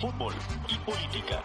fútbol y política.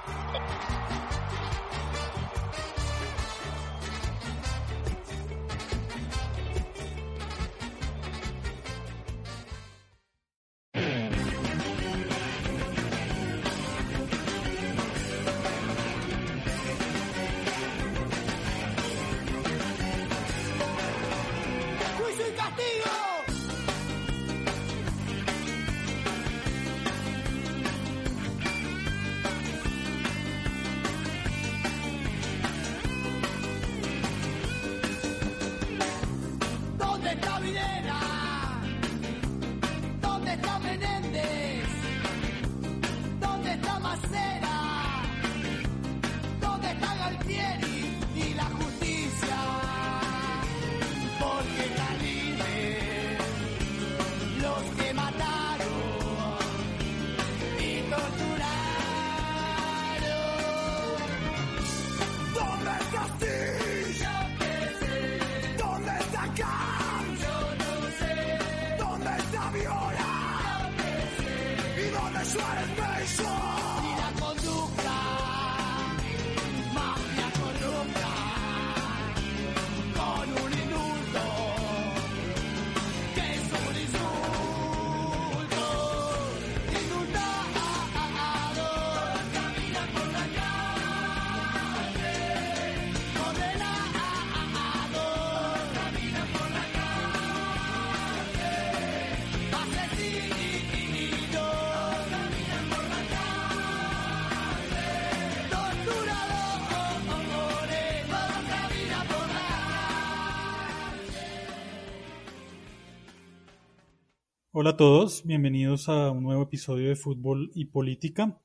Hola a todos, bienvenidos a un nuevo episodio de Fútbol y Política.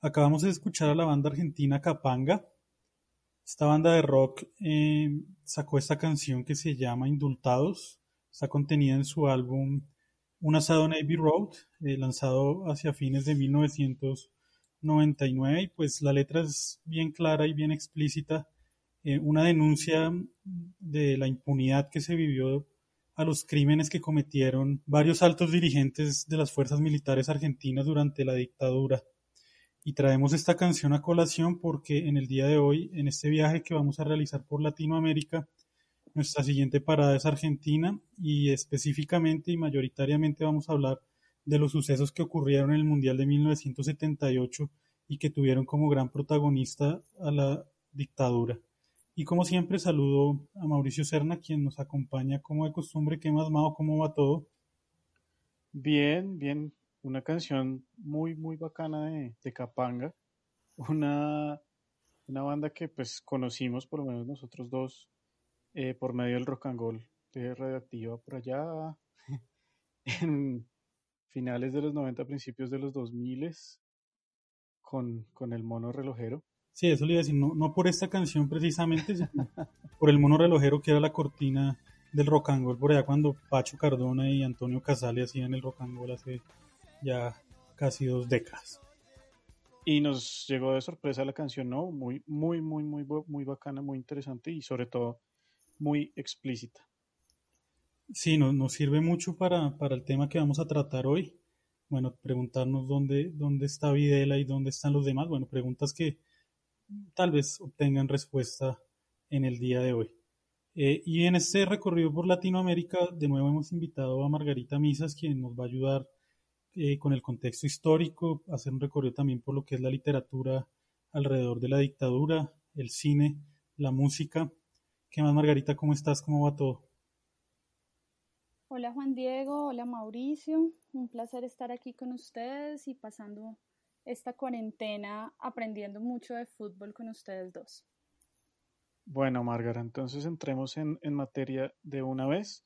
Acabamos de escuchar a la banda argentina Capanga. Esta banda de rock eh, sacó esta canción que se llama Indultados. Está contenida en su álbum Un asado Navy Road, eh, lanzado hacia fines de 1999. Y pues la letra es bien clara y bien explícita. eh, una denuncia de la impunidad que se vivió a los crímenes que cometieron varios altos dirigentes de las fuerzas militares argentinas durante la dictadura. Y traemos esta canción a colación porque en el día de hoy, en este viaje que vamos a realizar por Latinoamérica, nuestra siguiente parada es Argentina y específicamente y mayoritariamente vamos a hablar de los sucesos que ocurrieron en el Mundial de 1978 y que tuvieron como gran protagonista a la dictadura. Y como siempre saludo a Mauricio Serna, quien nos acompaña como de costumbre. ¿Qué más, Mao? ¿Cómo va todo? Bien, bien. Una canción muy, muy bacana de, Capanga. Una, una banda que pues conocimos, por lo menos nosotros dos, eh, por medio del rock and roll de Radioactiva por allá en finales de los 90, principios de los 2000 con, con el mono relojero. Sí, eso le iba a decir, no, no por esta canción precisamente, sino por el mono relojero que era la cortina del rock and roll, por allá cuando Pacho Cardona y Antonio Casale hacían el rock and roll hace ya casi dos décadas. Y nos llegó de sorpresa la canción, ¿no? Muy, muy, muy, muy, muy bacana, muy interesante y sobre todo muy explícita. Sí, nos, nos sirve mucho para, para el tema que vamos a tratar hoy. Bueno, preguntarnos dónde, dónde está Videla y dónde están los demás. Bueno, preguntas que tal vez obtengan respuesta en el día de hoy. Eh, y en este recorrido por Latinoamérica, de nuevo hemos invitado a Margarita Misas, quien nos va a ayudar eh, con el contexto histórico, hacer un recorrido también por lo que es la literatura alrededor de la dictadura, el cine, la música. ¿Qué más, Margarita? ¿Cómo estás? ¿Cómo va todo? Hola Juan Diego, hola Mauricio, un placer estar aquí con ustedes y pasando esta cuarentena aprendiendo mucho de fútbol con ustedes dos. Bueno, Márgara, entonces entremos en, en materia de una vez.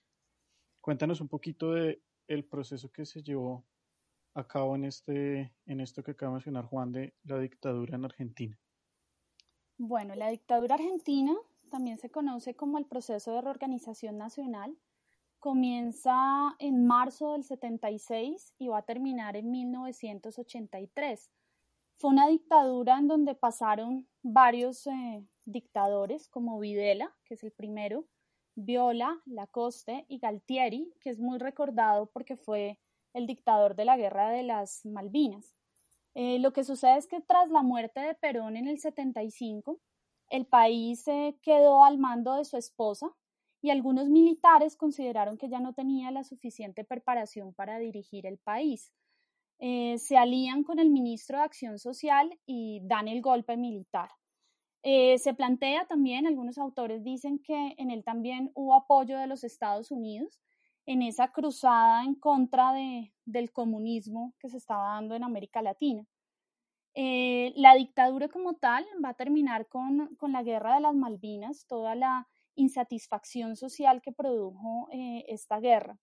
Cuéntanos un poquito de el proceso que se llevó a cabo en este, en esto que acaba de mencionar Juan de la dictadura en Argentina. Bueno, la dictadura argentina también se conoce como el proceso de reorganización nacional. Comienza en marzo del 76 y va a terminar en 1983. Fue una dictadura en donde pasaron varios eh, dictadores como Videla, que es el primero, Viola, Lacoste y Galtieri, que es muy recordado porque fue el dictador de la guerra de las Malvinas. Eh, lo que sucede es que tras la muerte de Perón en el 75, el país quedó al mando de su esposa y algunos militares consideraron que ya no tenía la suficiente preparación para dirigir el país. Eh, se alían con el ministro de Acción Social y dan el golpe militar. Eh, se plantea también, algunos autores dicen que en él también hubo apoyo de los Estados Unidos en esa cruzada en contra de, del comunismo que se estaba dando en América Latina. Eh, la dictadura como tal va a terminar con, con, la guerra de las Malvinas, toda la insatisfacción social que produjo eh, esta guerra.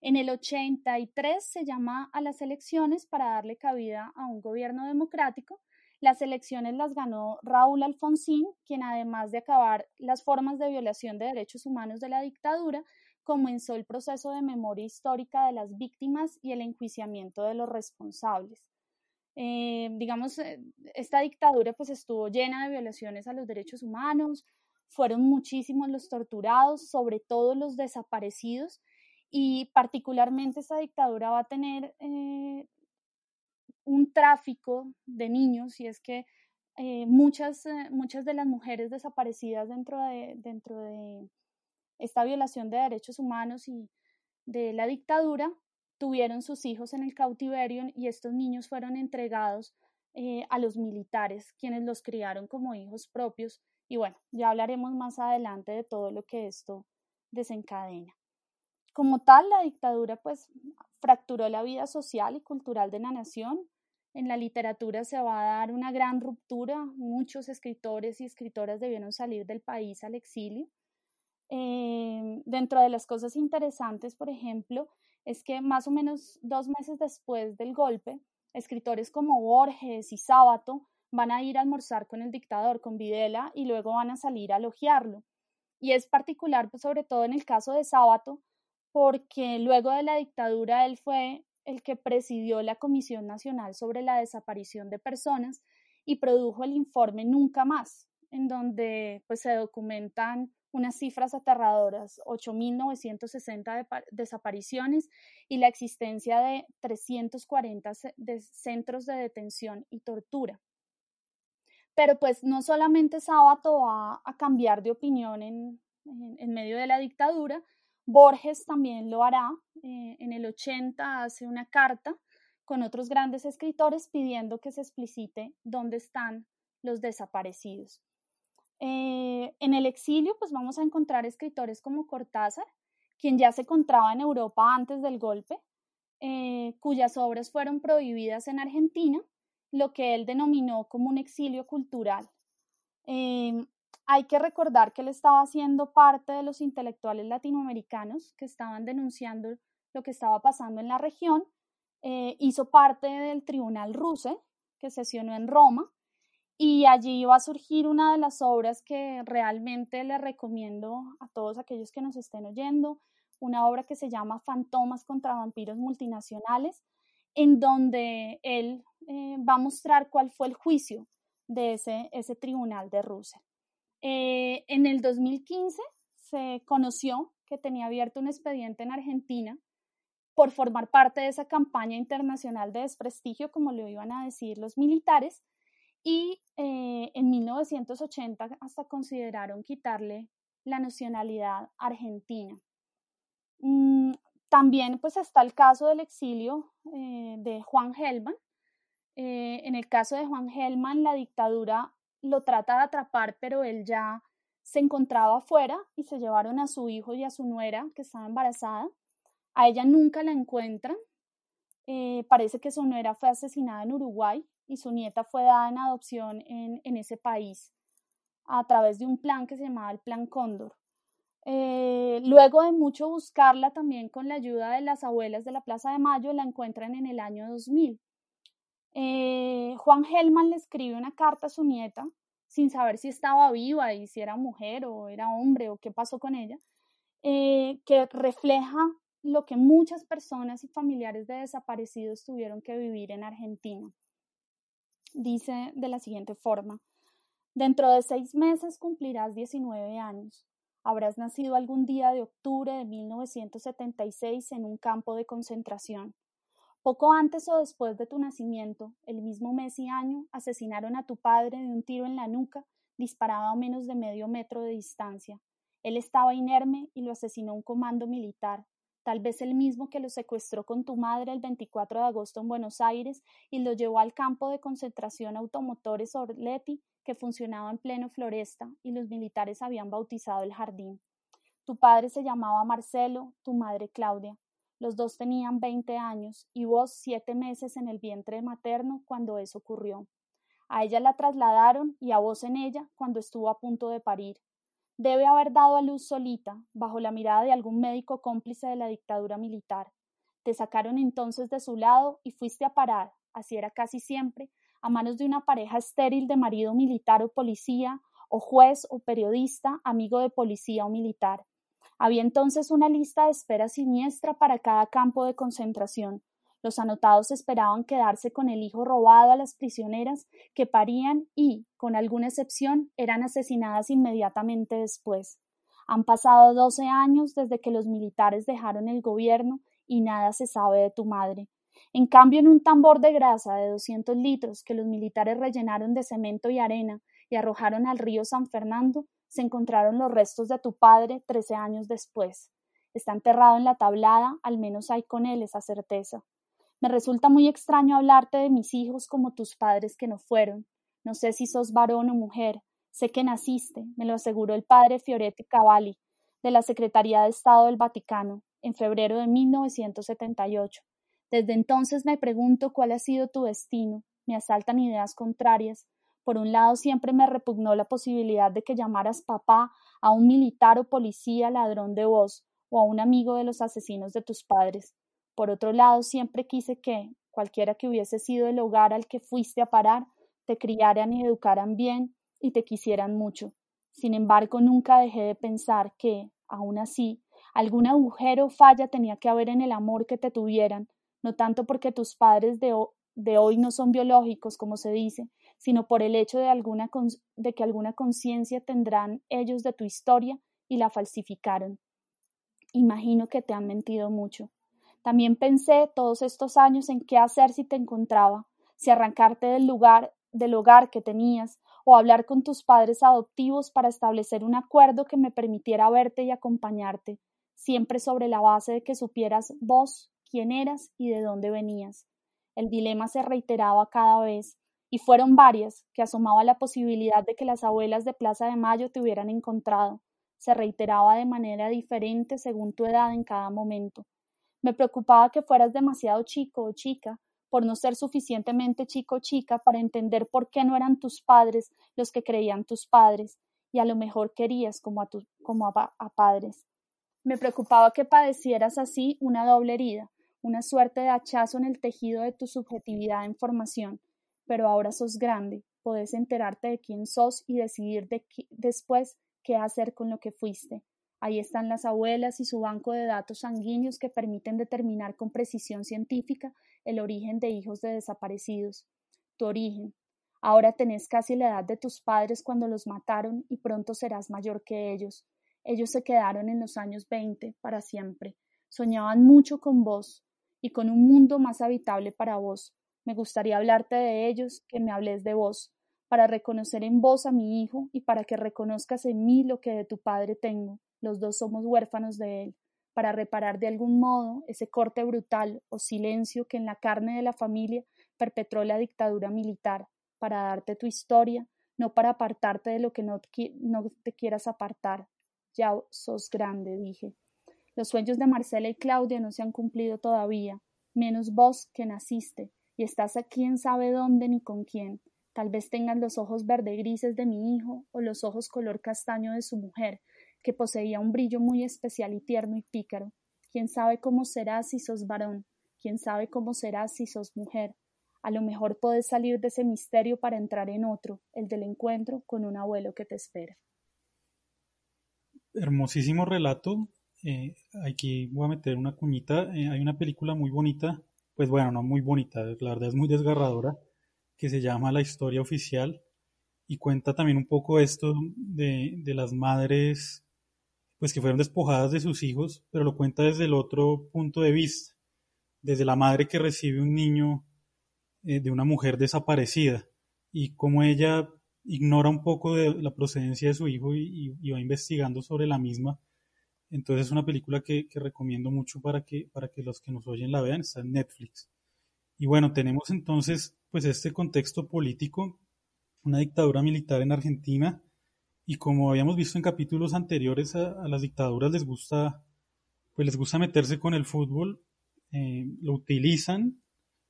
En el 83 se llama a las elecciones para darle cabida a un gobierno democrático las elecciones las ganó Raúl Alfonsín, quien además de acabar las formas de violación de derechos humanos de la dictadura, comenzó el proceso de memoria histórica de las víctimas y el enjuiciamiento de los responsables. Eh, digamos, eh, esta dictadura pues estuvo llena de violaciones a los derechos humanos, fueron muchísimos los torturados, sobre todo los desaparecidos, y particularmente esta dictadura va a tener eh, un tráfico de niños y es que eh, muchas, eh, muchas de las mujeres desaparecidas dentro de, dentro de esta violación de derechos humanos y de la dictadura tuvieron sus hijos en el cautiverio y estos niños fueron entregados a los militares, quienes los criaron como hijos propios. Y bueno, ya hablaremos más adelante de todo lo que esto desencadena. Como tal, la dictadura pues fracturó la vida social y cultural de la nación, en la literatura se va a dar una gran ruptura, muchos escritores y escritoras debieron salir del país al exilio. Eh, dentro de las cosas interesantes, por ejemplo, es que más o menos dos meses después del golpe, escritores como Borges y Sábato van a ir a almorzar con el dictador, con Videla, y luego van a salir a elogiarlo. Y es particular, pues, sobre todo en el caso de Sábato, porque luego de la dictadura él fue el que presidió la Comisión Nacional sobre la Desaparición de Personas y produjo el informe Nunca Más, en donde pues, se documentan unas cifras aterradoras, 8.960 desapariciones y la existencia de 340 centros de detención y tortura. Pero pues no solamente Sábato va a cambiar de opinión en medio de la dictadura, Borges también lo hará. Eh, en el 80 hace una carta con otros grandes escritores pidiendo que se explicite dónde están los desaparecidos. Eh, en el exilio, pues vamos a encontrar escritores como Cortázar, quien ya se encontraba en Europa antes del golpe, eh, cuyas obras fueron prohibidas en Argentina, lo que él denominó como un exilio cultural. Hay que recordar que él estaba siendo parte de los intelectuales latinoamericanos que estaban denunciando lo que estaba pasando en la región. Eh, hizo parte del Tribunal Ruse, que sesionó en Roma, y allí iba a surgir una de las obras que realmente le recomiendo a todos aquellos que nos estén oyendo, una obra que se llama Fantomas contra vampiros multinacionales, en donde él eh, va a mostrar cuál fue el juicio de ese, ese tribunal de Russell. Eh, en el 2015 se conoció que tenía abierto un expediente en Argentina por formar parte de esa campaña internacional de desprestigio, como lo iban a decir los militares, y eh, en 1980 hasta consideraron quitarle la nacionalidad argentina. Mm, también pues está el caso del exilio eh, de Juan Gelman. en el caso de Juan Gelman, la dictadura lo trata de atrapar, pero él ya se encontraba afuera y se llevaron a su hijo y a su nuera que estaba embarazada. A ella nunca la encuentran. Eh, parece que su nuera fue asesinada en Uruguay y su nieta fue dada en adopción en ese país a través de un plan que se llamaba el Plan Cóndor. Eh, luego de mucho buscarla también con la ayuda de las abuelas de la Plaza de Mayo, la encuentran en el año 2000. Eh, Juan Helman le escribe una carta a su nieta sin saber si estaba viva y si era mujer o era hombre o qué pasó con ella, eh, que refleja lo que muchas personas y familiares de desaparecidos tuvieron que vivir en Argentina. Dice de la siguiente forma, dentro de seis meses cumplirás 19 años. Habrás nacido algún día de octubre de 1976 en un campo de concentración. Poco antes o después de tu nacimiento, el mismo mes y año, asesinaron a tu padre de un tiro en la nuca, disparado a menos de medio metro de distancia. Él estaba inerme y lo asesinó un comando militar, tal vez el mismo que lo secuestró con tu madre el 24 de agosto en Buenos Aires y lo llevó al campo de concentración automotores Orleti que funcionaba en pleno floresta y los militares habían bautizado el jardín. Tu padre se llamaba Marcelo, tu madre Claudia. Los dos tenían veinte años y vos siete meses en el vientre materno cuando eso ocurrió. A ella la trasladaron y a vos en ella cuando estuvo a punto de parir. Debe haber dado a luz solita, bajo la mirada de algún médico cómplice de la dictadura militar. Te sacaron entonces de su lado y fuiste a parar, así era casi siempre, a manos de una pareja estéril de marido militar o policía, o juez o periodista, amigo de policía o militar. Había entonces una lista de espera siniestra para cada campo de concentración. Los anotados esperaban quedarse con el hijo robado a las prisioneras que parían y, con alguna excepción, eran asesinadas inmediatamente después. Han pasado doce años desde que los militares dejaron el gobierno y nada se sabe de tu madre. En cambio, en un tambor de grasa de doscientos litros que los militares rellenaron de cemento y arena y arrojaron al río San Fernando, se encontraron los restos de tu padre trece años después. Está enterrado en la tablada, al menos hay con él esa certeza. Me resulta muy extraño hablarte de mis hijos como tus padres que no fueron. No sé si sos varón o mujer. Sé que naciste, me lo aseguró el padre Fioretti Cavalli, de la Secretaría de Estado del Vaticano, en febrero de 1978. Desde entonces me pregunto cuál ha sido tu destino. Me asaltan ideas contrarias. Por un lado, siempre me repugnó la posibilidad de que llamaras papá a un militar o policía ladrón de voz o a un amigo de los asesinos de tus padres. Por otro lado, siempre quise que, cualquiera que hubiese sido el hogar al que fuiste a parar, te criaran y educaran bien y te quisieran mucho. Sin embargo, nunca dejé de pensar que, aun así, algún agujero o falla tenía que haber en el amor que te tuvieran, no tanto porque tus padres de, hoy no son biológicos, como se dice, sino por el hecho de, de que alguna conciencia tendrán ellos de tu historia y la falsificaron. Imagino que te han mentido mucho. También pensé todos estos años en qué hacer si te encontraba, si arrancarte del lugar, del hogar que tenías, o hablar con tus padres adoptivos para establecer un acuerdo que me permitiera verte y acompañarte, siempre sobre la base de que supieras vos quién eras y de dónde venías. El dilema se reiteraba cada vez, y fueron varias que asomaba la posibilidad de que las abuelas de Plaza de Mayo te hubieran encontrado. Se reiteraba de manera diferente según tu edad en cada momento. Me preocupaba que fueras demasiado chico o chica, por no ser suficientemente chico o chica para entender por qué no eran tus padres los que creían tus padres, y a lo mejor querías como a, como a, a padres. Me preocupaba que padecieras así una doble herida, una suerte de hachazo en el tejido de tu subjetividad en formación, pero ahora sos grande, podés enterarte de quién sos y decidir de después qué hacer con lo que fuiste. Ahí están las abuelas y su banco de datos sanguíneos que permiten determinar con precisión científica el origen de hijos de desaparecidos. Tu origen. Ahora tenés casi la edad de tus padres cuando los mataron y pronto serás mayor que ellos. Ellos se quedaron en los años veinte para siempre. Soñaban mucho con vos y con un mundo más habitable para vos, me gustaría hablarte de ellos, que me hables de vos, para reconocer en vos a mi hijo y para que reconozcas en mí lo que de tu padre tengo. Los dos somos huérfanos de él, para reparar de algún modo ese corte brutal o silencio que en la carne de la familia perpetró la dictadura militar, para darte tu historia, no para apartarte de lo que no no te quieras apartar. Ya sos grande, dije. Los sueños de Marcela y Claudia no se han cumplido todavía, menos vos que naciste, y estás a quién sabe dónde ni con quién. Tal vez tengas los ojos verde grises de mi hijo o los ojos color castaño de su mujer, que poseía un brillo muy especial y tierno y pícaro. Quién sabe cómo serás si sos varón, quién sabe cómo serás si sos mujer. A lo mejor puedes salir de ese misterio para entrar en otro, el del encuentro con un abuelo que te espera. Hermosísimo relato. Eh, aquí voy a meter una cuñita. Eh, hay una película muy bonita pues bueno, no muy bonita, la verdad es muy desgarradora, que se llama La historia oficial y cuenta también un poco esto de, de las madres pues que fueron despojadas de sus hijos, pero lo cuenta desde el otro punto de vista, desde la madre que recibe un niño eh, de una mujer desaparecida y cómo ella ignora un poco de la procedencia de su hijo y, va investigando sobre la misma. Entonces es una película que, recomiendo mucho para que, para que los que nos oyen la vean, está en Netflix. Y bueno, tenemos entonces pues este contexto político, una dictadura militar en Argentina, y como habíamos visto en capítulos anteriores, a, las dictaduras les gusta, pues les gusta meterse con el fútbol, eh, lo utilizan,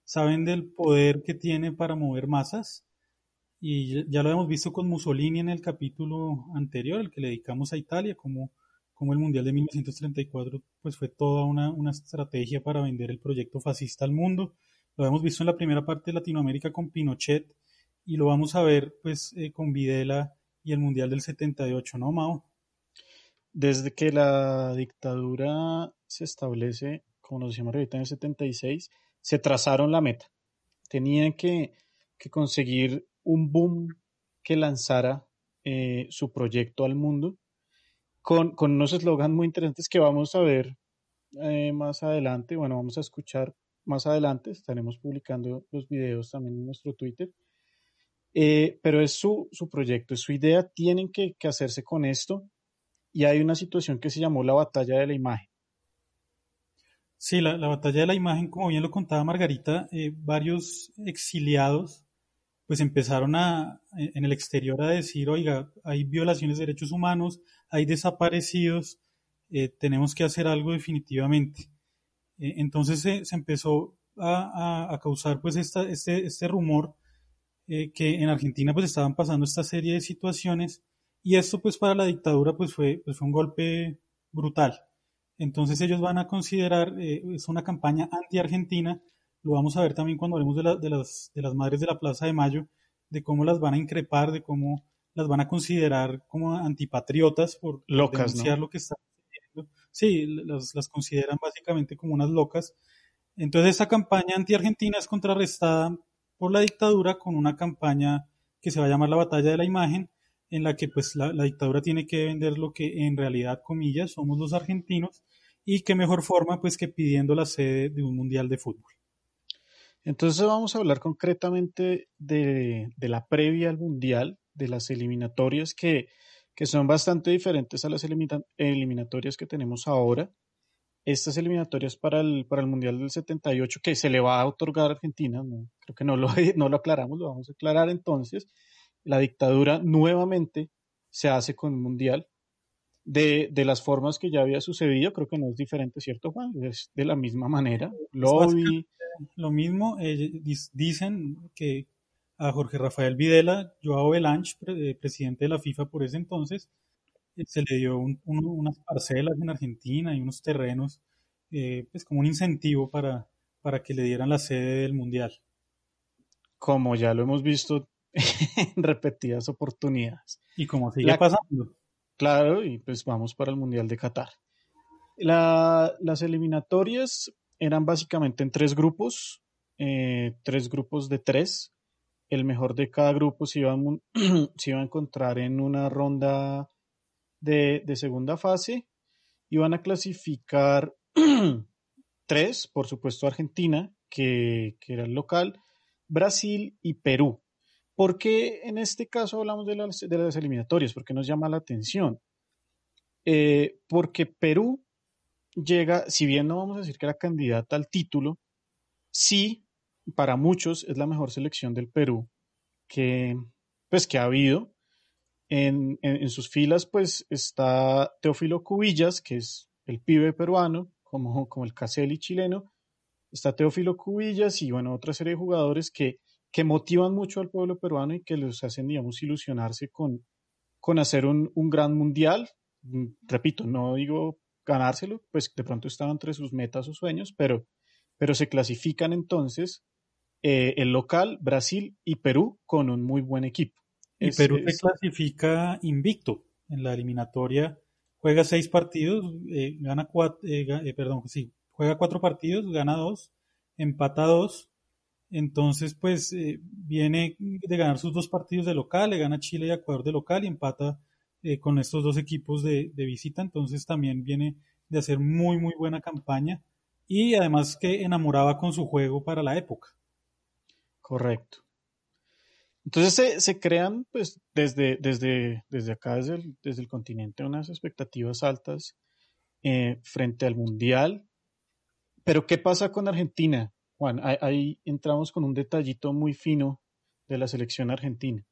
saben del poder que tiene para mover masas, y ya lo hemos visto con Mussolini en el capítulo anterior, el que le dedicamos a Italia, como, como el Mundial de 1934 pues fue toda una, una estrategia para vender el proyecto fascista al mundo. Lo hemos visto en la primera parte de Latinoamérica con Pinochet y lo vamos a ver pues eh, con Videla y el Mundial del 78, ¿no, Mao? Desde que la dictadura se establece, como nos decíamos ahorita en el 76, se trazaron la meta. Tenían que, que conseguir un boom que lanzara eh, su proyecto al mundo con, unos eslogans muy interesantes que vamos a ver eh, más adelante. Bueno, vamos a escuchar más adelante. Estaremos publicando los videos también en nuestro Twitter. Eh, pero es su, su, proyecto, es su idea. Tienen que, que hacerse con esto. Y hay una situación que se llamó la batalla de la imagen. Sí, la, la, batalla de la imagen, como bien lo contaba Margarita, varios exiliados pues empezaron a, en el exterior a decir, oiga, hay violaciones de derechos humanos, hay desaparecidos, eh, tenemos que hacer algo definitivamente. Eh, entonces se, empezó a, causar pues esta, este, este rumor eh, que en Argentina pues estaban pasando esta serie de situaciones y esto pues para la dictadura pues fue, pues fue un golpe brutal. Entonces ellos van a considerar, es una campaña anti-argentina, lo vamos a ver también cuando hablemos de, de, las, de las madres de la Plaza de Mayo, de cómo las van a increpar, de cómo las van a considerar como antipatriotas por, locas, denunciar lo que están haciendo. Sí, las, las consideran básicamente como unas locas. Entonces esa campaña anti-argentina es contrarrestada por la dictadura con una campaña que se va a llamar la batalla de la imagen, en la que pues la, la, dictadura tiene que vender lo que en realidad, comillas, somos los argentinos, y qué mejor forma pues que pidiendo la sede de un mundial de fútbol. Entonces vamos a hablar concretamente de, la previa al Mundial, de las eliminatorias que, son bastante diferentes a las eliminatorias que tenemos ahora. Estas eliminatorias para el, para el Mundial del 78 que se le va a otorgar a Argentina, creo que no lo, no lo aclaramos, lo vamos a aclarar entonces. La dictadura nuevamente se hace con un Mundial de, de, las formas que ya había sucedido, creo que no es diferente, ¿cierto, Juan? Es de la misma manera. Lobby, lo mismo, eh, dicen que a Jorge Rafael Videla, Joao Belanch, eh, presidente de la FIFA por ese entonces, eh, se le dio unas parcelas en Argentina y unos terrenos, pues como un incentivo para, para que le dieran la sede del Mundial. Como ya lo hemos visto en repetidas oportunidades. Y como sigue pasando. Claro, y pues vamos para el Mundial de Qatar. las eliminatorias eran básicamente en tres grupos, eh, tres grupos de tres. El mejor de cada grupo se iba a, se iba a encontrar en una ronda de, segunda fase. Iban a clasificar tres, por supuesto Argentina, que, era el local, Brasil y Perú. ¿Por qué en este caso hablamos de las, de las eliminatorias? ¿Por qué nos llama la atención? Eh, porque Perú llega, si bien no vamos a decir que era candidata al título, sí, para muchos es la mejor selección del Perú que, pues, que ha habido. En, sus filas, pues, está Teófilo Cubillas, que es el pibe peruano, como, como el Caselli chileno. Está Teófilo Cubillas y, bueno, otra serie de jugadores que, que motivan mucho al pueblo peruano y que los hacen, digamos, ilusionarse con, con hacer un, un gran mundial. Mm, repito, no digo ganárselo, pues de pronto estaba entre sus metas o sueños, pero, pero se clasifican entonces eh, el local, Brasil y Perú con un muy buen equipo. Y Perú se clasifica invicto en la eliminatoria, juega seis partidos, eh, gana cuatro, eh, perdón, sí, juega cuatro partidos, gana dos, empata dos, entonces pues viene de ganar sus dos partidos de local, le gana Chile y Ecuador de local y empata eh, con estos dos equipos de, visita, entonces también viene de hacer muy, muy buena campaña. y además que enamoraba con su juego para la época. Correcto. Entonces se, crean, pues, desde, desde, desde acá, desde el, desde el continente, unas expectativas altas eh, frente al Mundial. Pero, ¿qué pasa con Argentina? Juan, ahí, entramos con un detallito muy fino de la selección argentina.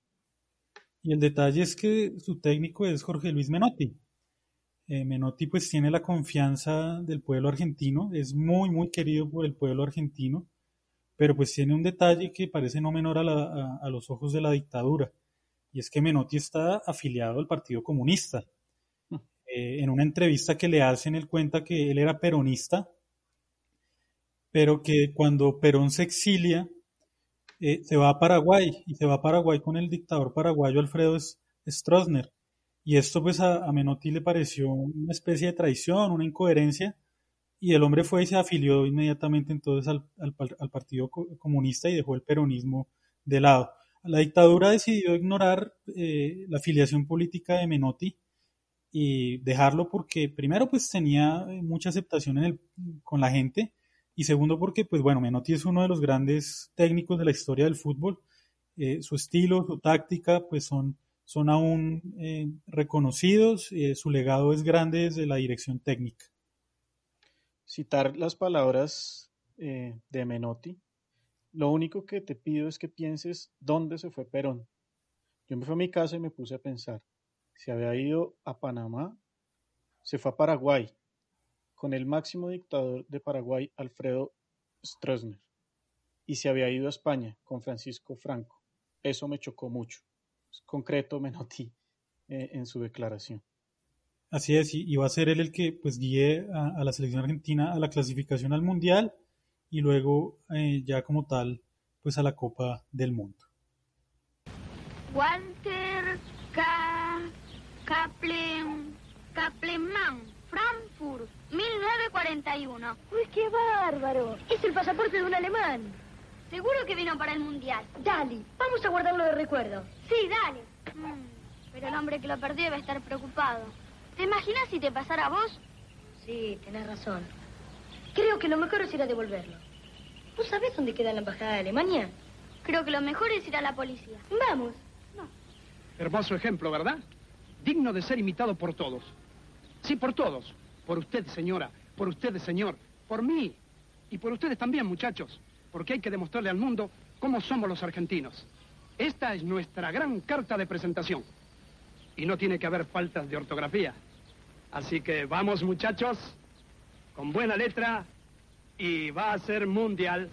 Y el detalle es que su técnico es Jorge Luis Menotti. Eh, Menotti pues tiene la confianza del pueblo argentino, es muy muy querido por el pueblo argentino pero pues tiene un detalle que parece no menor a, los ojos de la dictadura, y es que Menotti está afiliado al Partido Comunista. Hmm. Eh, en una entrevista que le hacen, él cuenta que él era peronista, pero que cuando Perón se exilia, eh, se va a Paraguay, y se va a Paraguay con el dictador paraguayo Alfredo Stroessner. Y esto pues a Menotti le pareció una especie de traición, una incoherencia, y el hombre fue y se afilió inmediatamente entonces al, Partido Comunista y dejó el peronismo de lado. La dictadura decidió ignorar eh, la afiliación política de Menotti y dejarlo porque primero pues tenía mucha aceptación con la gente y segundo porque pues bueno, Menotti es uno de los grandes técnicos de la historia del fútbol. Eh, su estilo, su táctica pues son, son aún eh, reconocidos, su legado es grande desde la dirección técnica. Citar las palabras eh, de Menotti, lo único que te pido es que pienses dónde se fue Perón. Yo me fui a mi casa y me puse a pensar, si había ido a Panamá, se fue a Paraguay, con el máximo dictador de Paraguay, Alfredo Stroessner, y se había ido a España con Francisco Franco. Eso me chocó mucho. Es concreto Menotti eh, en su declaración. Así es, y va a ser él el que pues guíe a, la selección argentina a la clasificación al mundial y luego eh, ya como tal pues a la Copa del Mundo. Walter K. Kaplan, Kapleman, Frankfurt, 1941. Uy, qué bárbaro. Es el pasaporte de un alemán. Seguro que vino para el mundial. Dale, vamos a guardarlo de recuerdo. Sí, dale. Mm, pero el hombre que lo perdió debe estar preocupado. ¿Te imaginas si te pasara a vos? Sí, tenés razón. Creo que lo mejor es ir a devolverlo. ¿Vos sabés dónde queda la embajada de Alemania? Creo que lo mejor es ir a la policía. Vamos. Hermoso ejemplo, ¿verdad? Digno de ser imitado por todos. Sí, por todos. Por usted, señora. Por ustedes, señor. Por mí. Y por ustedes también, muchachos. Porque hay que demostrarle al mundo cómo somos los argentinos. Esta es nuestra gran carta de presentación y no tiene que haber faltas de ortografía. Así que vamos muchachos, con buena letra y va a ser mundial.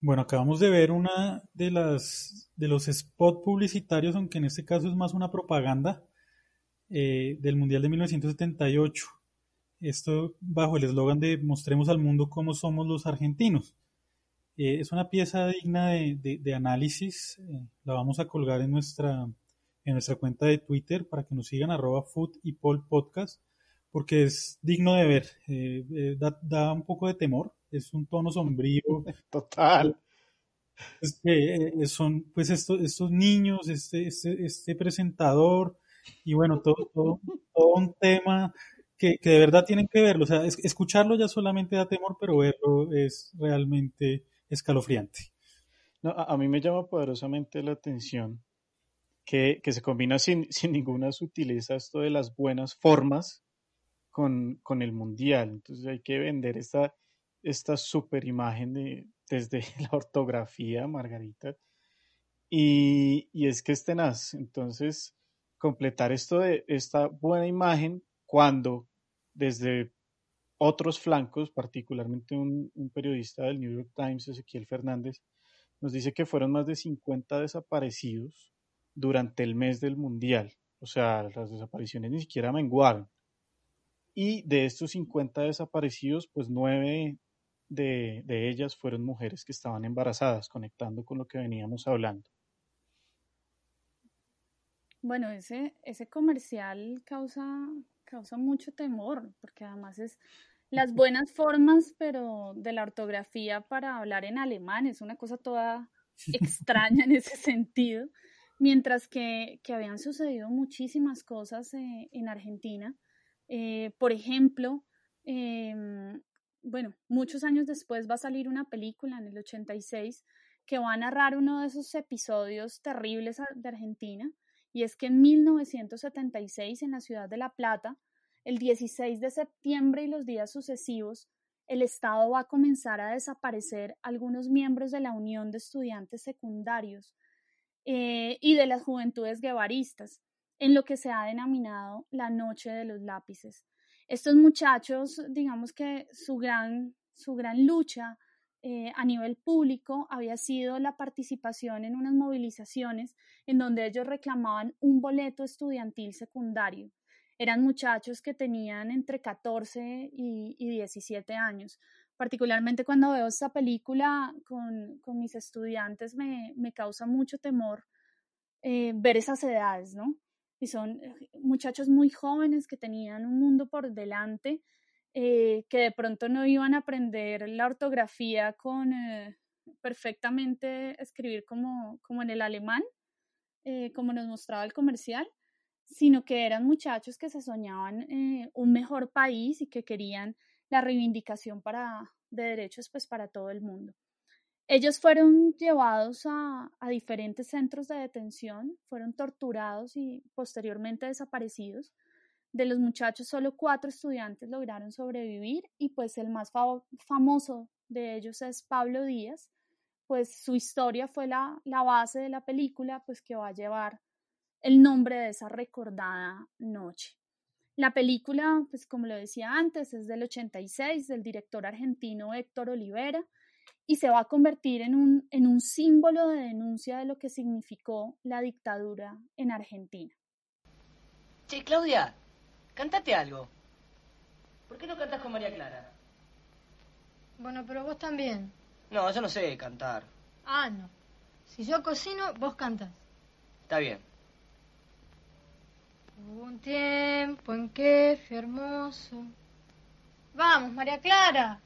Bueno, acabamos de ver una de las de los spots publicitarios, aunque en este caso es más una propaganda eh, del Mundial de 1978. Esto bajo el eslogan de mostremos al mundo cómo somos los argentinos. Eh, es una pieza digna de, análisis. Eh, la vamos a colgar en nuestra, en nuestra cuenta de Twitter para que nos sigan arroba food y pol podcast porque es digno de ver. Eh, da, un poco de temor. Es un tono sombrío. Total. son pues estos, estos niños, este, este, este presentador y bueno, todo, todo, todo un tema que, de verdad tienen que verlo. O sea, escucharlo ya solamente da temor, pero verlo es realmente escalofriante. No, a, mí me llama poderosamente la atención que, se combina sin, ninguna sutileza esto de las buenas formas con, el mundial. Entonces hay que vender esta, esta super imagen de, desde la ortografía, Margarita. Y, y es que es tenaz. Entonces, completar esto de esta buena imagen cuando desde otros flancos, particularmente un, periodista del New York Times, Ezequiel Fernández, nos dice que fueron más de 50 desaparecidos durante el mes del Mundial. O sea, las desapariciones ni siquiera menguaron. Y de estos 50 desaparecidos, pues nueve de, de ellas fueron mujeres que estaban embarazadas, conectando con lo que veníamos hablando. Bueno, ese, ese comercial causa, causa mucho temor, porque además es las buenas formas, pero de la ortografía para hablar en alemán, es una cosa toda extraña en ese sentido, mientras que, que habían sucedido muchísimas cosas eh, en Argentina, Eh, por ejemplo, em, bueno, muchos años después va a salir una película en el 86 que va a narrar uno de esos episodios terribles de Argentina, y es que en 1976 en la ciudad de La Plata, el 16 de septiembre y los días sucesivos, el Estado va a comenzar a desaparecer algunos miembros de la Unión de Estudiantes Secundarios eh, y de las Juventudes Guevaristas, en lo que se ha denominado la Noche de los Lápices. Estos muchachos, digamos que su gran, su gran lucha eh, a nivel público había sido la participación en unas movilizaciones en donde ellos reclamaban un boleto estudiantil secundario eran muchachos que tenían entre 14 y, 17 años. Particularmente cuando veo esta película con, mis estudiantes me, causa mucho temor eh, ver esas edades, ¿no? Y son eh, muchachos muy jóvenes que tenían un mundo por delante, eh, que de pronto no iban a aprender la ortografía con perfectamente escribir como, como en el alemán, como nos mostraba el comercial, sino que eran muchachos que se soñaban eh, un mejor país y que querían la reivindicación para, de derechos pues, para todo el mundo. Ellos fueron llevados a, diferentes centros de detención, fueron torturados y posteriormente desaparecidos. De los muchachos, solo cuatro estudiantes lograron sobrevivir y pues el más famoso de ellos es Pablo Díaz, pues su historia fue la, la base de la película, pues que va a llevar el nombre de esa recordada noche. La película, pues como lo decía antes, es del 86 del director argentino Héctor Olivera y se va a convertir en un, en un símbolo de denuncia de lo que significó la dictadura en Argentina. Che, Claudia, cántate algo. ¿Por qué no cantas con María Clara? Bueno, pero vos también. No, yo no sé cantar. Ah, no. Si yo cocino, vos cantas. Está bien. Hubo un tiempo en que fue hermoso. Vamos, María Clara.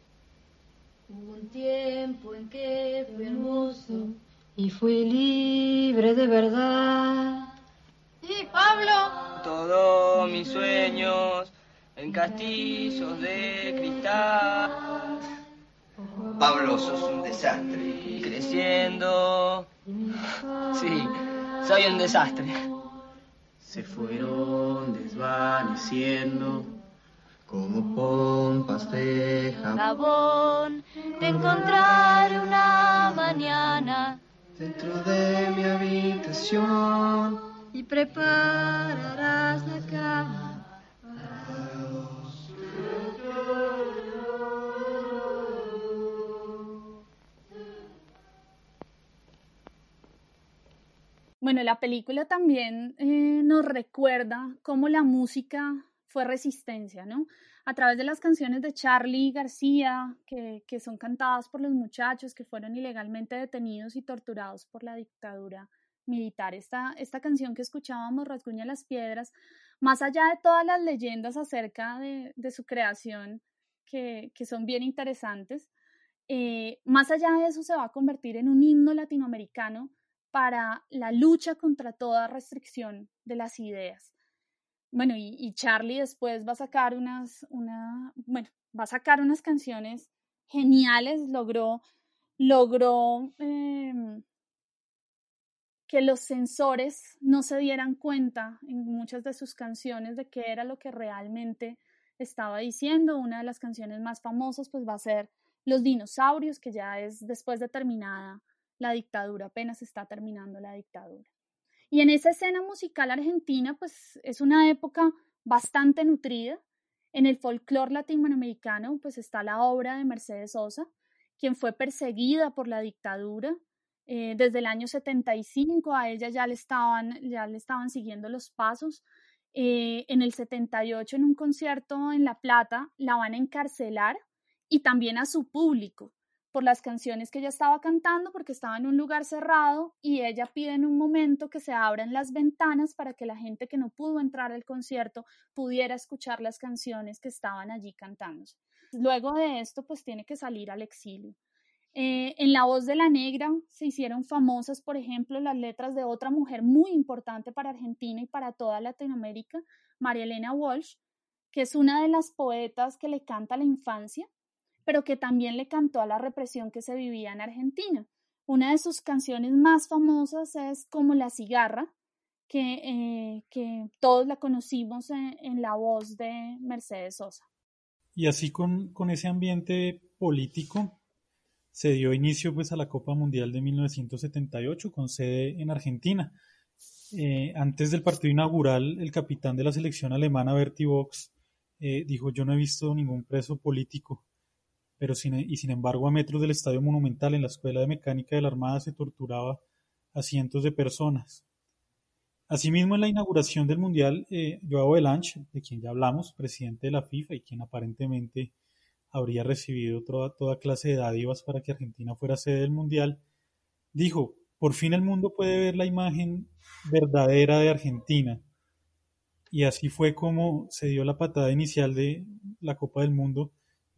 Hubo un tiempo en que fue hermoso y fui libre de verdad. ¿Y Pablo? Todos mis sueños en castillos de cristal. Pablo, sos un desastre. Creciendo. Sí, soy un desastre se fueron desvaneciendo como pompas de jabón. Te encontraré una mañana dentro de mi habitación y prepararás la cama Bueno, la película también eh, nos recuerda cómo la música fue resistencia, ¿no? A través de las canciones de Charlie García, que, que son cantadas por los muchachos que fueron ilegalmente detenidos y torturados por la dictadura militar. Esta, esta canción que escuchábamos, Rasguña las Piedras, más allá de todas las leyendas acerca de, de su creación, que, que, son bien interesantes, eh, más allá de eso se va a convertir en un himno latinoamericano para la lucha contra toda restricción de las ideas. Bueno, y, Charlie después va a sacar unas, una, bueno, va a sacar unas canciones geniales, logró, logró em, que los censores no se dieran cuenta en muchas de sus canciones de qué era lo que realmente estaba diciendo. Una de las canciones más famosas pues va a ser Los dinosaurios, que ya es después de terminada la dictadura, apenas está terminando la dictadura. Y en esa escena musical argentina, pues es una época bastante nutrida. En el folclore latinoamericano, pues está la obra de Mercedes Sosa, quien fue perseguida por la dictadura. Eh, desde el año 75 a ella ya le estaban, ya le estaban siguiendo los pasos. Eh, en el 78, en un concierto en La Plata, la van a encarcelar y también a su público por las canciones que ella estaba cantando porque estaba en un lugar cerrado y ella pide en un momento que se abran las ventanas para que la gente que no pudo entrar al concierto pudiera escuchar las canciones que estaban allí cantándose. Luego de esto, pues tiene que salir al exilio. Eh, en La voz de la negra se hicieron famosas, por ejemplo, las letras de otra mujer muy importante para Argentina y para toda Latinoamérica, María Elena Walsh, que es una de las poetas que le canta a la infancia, pero que también le cantó a la represión que se vivía en Argentina. Una de sus canciones más famosas es como La cigarra, que, eh, todos la conocimos en, la voz de Mercedes Sosa. Y así con, ese ambiente político, se dio inicio pues a la Copa Mundial de 1978 con sede en Argentina. Eh, antes del partido inaugural, el capitán de la selección alemana, Bertie Vox, eh, dijo yo no he visto ningún preso político, pero sin, y sin embargo a metros del Estadio Monumental en la Escuela de Mecánica de la Armada se torturaba a cientos de personas. Asimismo, en la inauguración del Mundial, eh, Joao Belanche, de quien ya hablamos, presidente de la FIFA y quien aparentemente habría recibido toda, toda clase de dádivas para que Argentina fuera sede del Mundial, dijo, por fin el mundo puede ver la imagen verdadera de Argentina. Y así fue como se dio la patada inicial de la Copa del Mundo,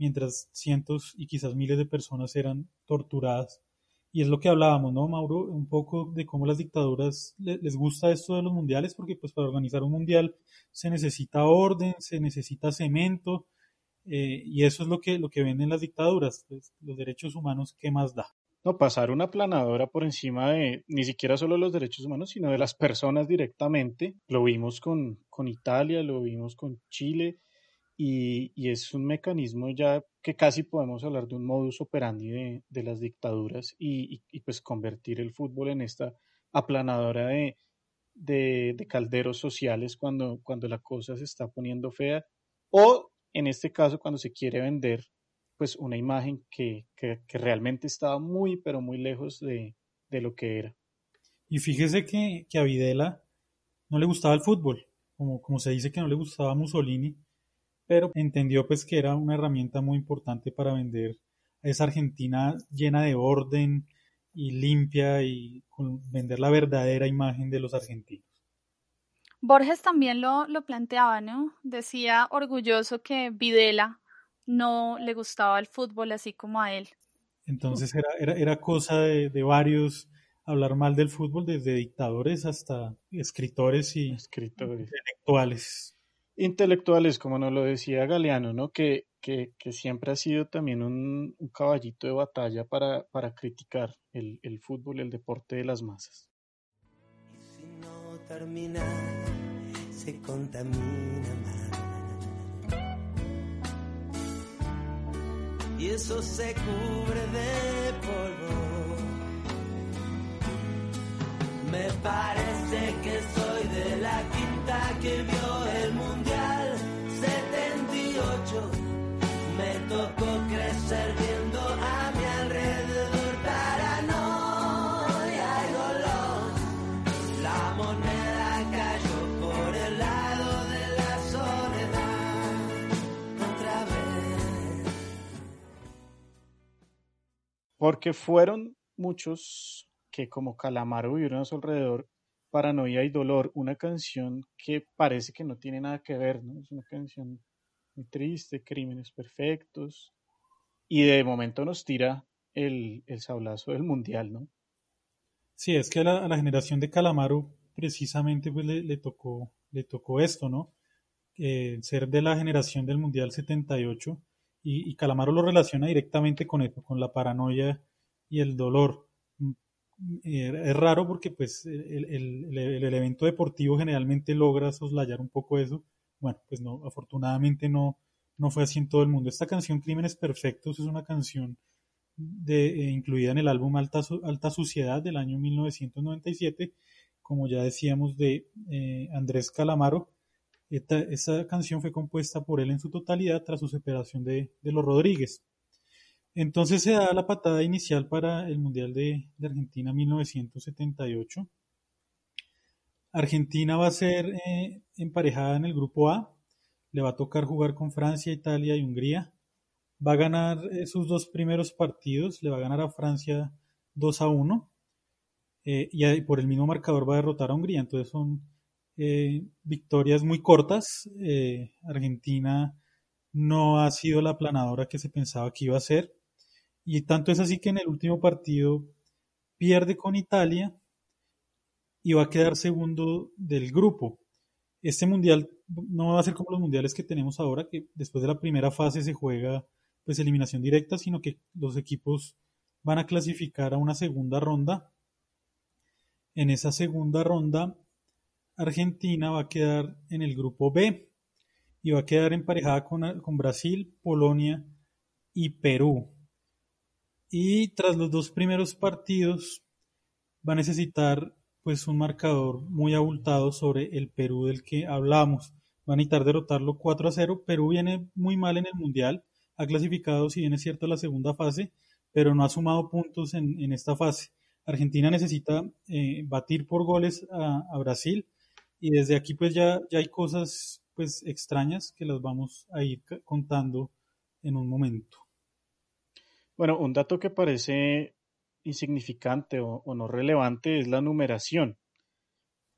mientras cientos y quizás miles de personas eran torturadas. Y es lo que hablábamos, ¿no, Mauro? Un poco de cómo las dictaduras les gusta esto de los mundiales, porque pues para organizar un mundial se necesita orden, se necesita cemento, eh, y eso es lo que, lo que venden las dictaduras, pues, los derechos humanos, ¿qué más da? No, pasar una planadora por encima de ni siquiera solo los derechos humanos, sino de las personas directamente. Lo vimos con, con Italia, lo vimos con Chile, y, es un mecanismo ya que casi podemos hablar de un modus operandi de, las dictaduras y, pues convertir el fútbol en esta aplanadora de, de, de calderos sociales cuando, cuando la cosa se está poniendo fea o en este caso cuando se quiere vender pues una imagen que, que, realmente estaba muy pero muy lejos de, de, lo que era. Y fíjese que, que, a Videla no le gustaba el fútbol, como, como se dice que no le gustaba Mussolini, pero entendió pues que era una herramienta muy importante para vender a esa Argentina llena de orden y limpia y con vender la verdadera imagen de los argentinos. Borges también lo, lo planteaba, ¿no? Decía orgulloso que Videla no le gustaba el fútbol así como a él. Entonces era, era, era cosa de, de, varios hablar mal del fútbol, desde dictadores hasta escritores y escritores. intelectuales. Intelectuales, como nos lo decía Galeano, ¿no? Que, que, que siempre ha sido también un, un caballito de batalla para, para criticar el, el fútbol, el deporte de las masas. Y si no termina se contamina más. Y eso se cubre de polvo. Me parece que soy de la quinta que vio el Mundial 78. Me tocó crecer viendo a mi alrededor paranoia y dolor. La moneda cayó por el lado de la soledad otra vez. Porque fueron muchos que como Calamaro vivieron a su alrededor Paranoia y Dolor, una canción que parece que no tiene nada que ver, ¿no? Es una canción muy triste, crímenes perfectos, y de momento nos tira el, el sablazo del mundial, ¿no? Sí, es que a la, generación de Calamaro precisamente pues le, le, tocó, le tocó esto, ¿no? Eh, ser de la generación del Mundial 78 y, y Calamaro lo relaciona directamente con esto, con la paranoia y el dolor es raro porque pues el, el, el, evento deportivo generalmente logra soslayar un poco eso. Bueno, pues no, afortunadamente no, no fue así en todo el mundo. Esta canción Crímenes Perfectos es una canción de, eh, incluida en el álbum Alta, Alta Suciedad del año 1997, como ya decíamos, de eh, Andrés Calamaro. Esta, esa canción fue compuesta por él en su totalidad tras su separación de, de los Rodríguez. Entonces se da la patada inicial para el Mundial de, Argentina 1978. Argentina va a ser eh, emparejada en el grupo A. Le va a tocar jugar con Francia, Italia y Hungría. Va a ganar sus dos primeros partidos. Le va a ganar a Francia 2 a 1. Eh, y por el mismo marcador va a derrotar a Hungría. Entonces son eh, victorias muy cortas. Eh, Argentina no ha sido la aplanadora que se pensaba que iba a ser. Y tanto es así que en el último partido pierde con Italia y va a quedar segundo del grupo. Este mundial no va a ser como los mundiales que tenemos ahora, que después de la primera fase se juega pues eliminación directa, sino que los equipos van a clasificar a una segunda ronda. En esa segunda ronda, Argentina va a quedar en el grupo B y va a quedar emparejada con, con Brasil, Polonia y Perú. Y tras los dos primeros partidos va a necesitar pues un marcador muy abultado sobre el Perú del que hablamos. Va a necesitar derrotarlo 4 a 0. Perú viene muy mal en el Mundial. Ha clasificado, si bien es cierto, la segunda fase, pero no ha sumado puntos en, esta fase. Argentina necesita eh, batir por goles a, a, Brasil y desde aquí pues ya, ya hay cosas pues extrañas que las vamos a ir contando en un momento. Bueno, un dato que parece insignificante o, no relevante es la numeración.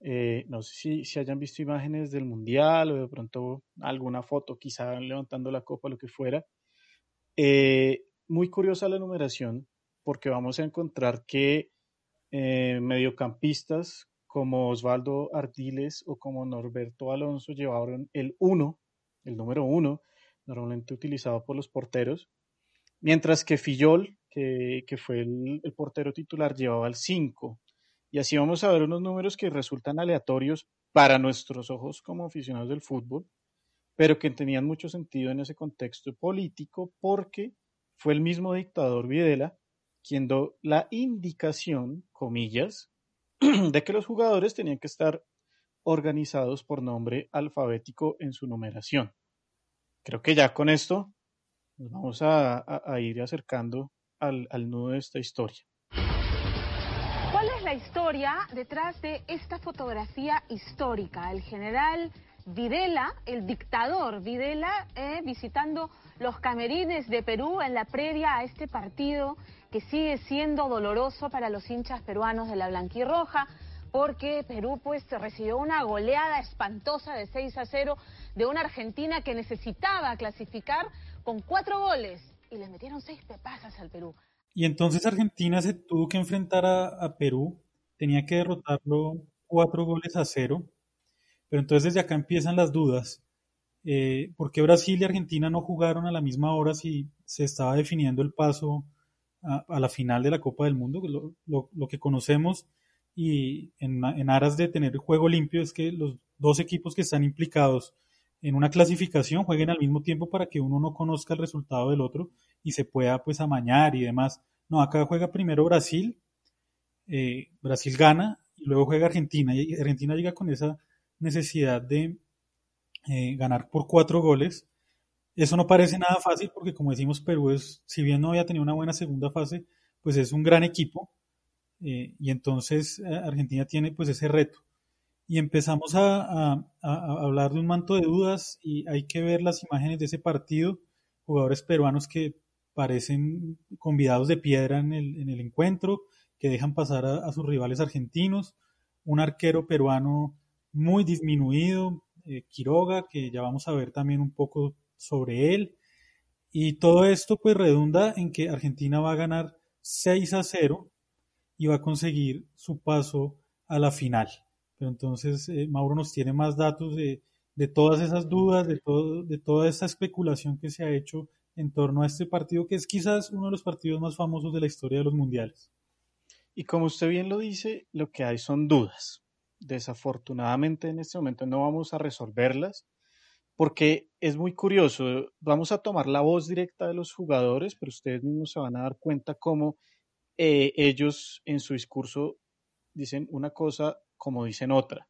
Eh, no sé si, si, hayan visto imágenes del mundial o de pronto alguna foto, quizá levantando la copa, lo que fuera. Eh, muy curiosa la numeración porque vamos a encontrar que eh, mediocampistas como Osvaldo Ardiles o como Norberto Alonso llevaron el 1, el número 1, normalmente utilizado por los porteros, mientras que Fillol, que, fue el, portero titular, llevaba el 5. Y así vamos a ver unos números que resultan aleatorios para nuestros ojos como aficionados del fútbol, pero que tenían mucho sentido en ese contexto político porque fue el mismo dictador Videla quien dio la indicación, comillas, de que los jugadores tenían que estar organizados por nombre alfabético en su numeración. Creo que ya con esto nos vamos a, ir acercando al, nudo de esta historia. ¿Cuál es la historia detrás de esta fotografía histórica? El general Videla, el dictador Videla, eh, visitando los camerines de Perú en la previa a este partido que sigue siendo doloroso para los hinchas peruanos de la blanquirroja, porque Perú pues recibió una goleada espantosa de 6 a 0 de una Argentina que necesitaba clasificar con cuatro goles y les metieron seis pepazas al Perú. Y entonces Argentina se tuvo que enfrentar a, Perú, tenía que derrotarlo cuatro goles a cero, pero entonces desde acá empiezan las dudas. Eh, ¿Por qué Brasil y Argentina no jugaron a la misma hora si se estaba definiendo el paso a, la final de la Copa del Mundo? Lo, que conocemos y en, en, aras de tener el juego limpio es que los dos equipos que están implicados en una clasificación jueguen al mismo tiempo para que uno no conozca el resultado del otro y se pueda pues amañar y demás. No, acá juega primero Brasil, eh, Brasil gana y luego juega Argentina y Argentina llega con esa necesidad de eh, ganar por cuatro goles. Eso no parece nada fácil porque como decimos Perú es, si bien no había tenido una buena segunda fase, pues es un gran equipo eh, y entonces Argentina tiene pues ese reto. Y empezamos a, hablar de un manto de dudas y hay que ver las imágenes de ese partido, jugadores peruanos que parecen convidados de piedra en el, en el encuentro, que dejan pasar a, sus rivales argentinos, un arquero peruano muy disminuido, eh, Quiroga, que ya vamos a ver también un poco sobre él. Y todo esto pues redunda en que Argentina va a ganar 6 a 0 y va a conseguir su paso a la final. Pero entonces eh, Mauro nos tiene más datos de, de todas esas dudas, de, todo, de toda esta especulación que se ha hecho en torno a este partido, que es quizás uno de los partidos más famosos de la historia de los mundiales. Y como usted bien lo dice, lo que hay son dudas desafortunadamente en este momento no vamos a resolverlas porque es muy curioso. Vamos a tomar la voz directa de los jugadores, pero ustedes mismos se van a dar cuenta cómo eh, ellos en su discurso dicen una cosa como dicen otra.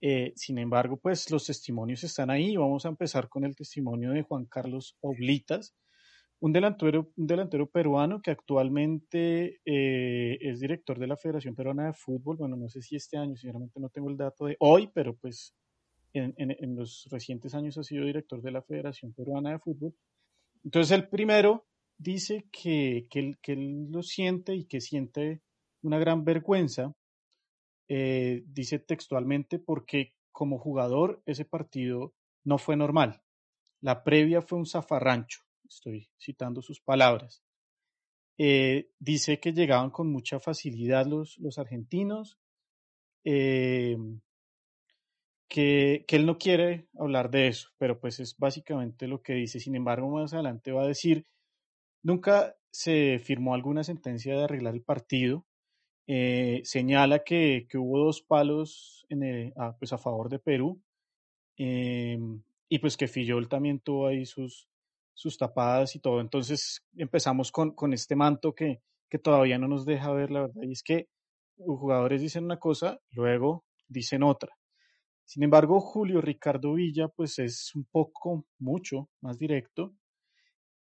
Eh, sin embargo, pues los testimonios están ahí. Vamos a empezar con el testimonio de Juan Carlos Oblitas, un delantero, un delantero peruano que actualmente eh, es director de la Federación Peruana de Fútbol. Bueno, no sé si este año, sinceramente no tengo el dato de hoy, pero pues en, en, los recientes años ha sido director de la Federación Peruana de Fútbol. Entonces, el primero dice que, que, que él lo siente y que siente una gran vergüenza. Eh, dice textualmente porque como jugador ese partido no fue normal. La previa fue un zafarrancho estoy citando sus palabras. Eh, dice que llegaban con mucha facilidad los, los argentinos, eh, que, que él no quiere hablar de eso, pero pues es básicamente lo que dice. Sin embargo, más adelante va a decir, nunca se firmó alguna sentencia de arreglar el partido. Eh, señala que, que, hubo dos palos en a, pues a favor de Perú eh, y pues que Fillol también tuvo ahí sus, sus tapadas y todo. Entonces empezamos con, con este manto que, que todavía no nos deja ver la verdad. Y es que los jugadores dicen una cosa, luego dicen otra. Sin embargo, Julio Ricardo Villa, pues es un poco, mucho más directo.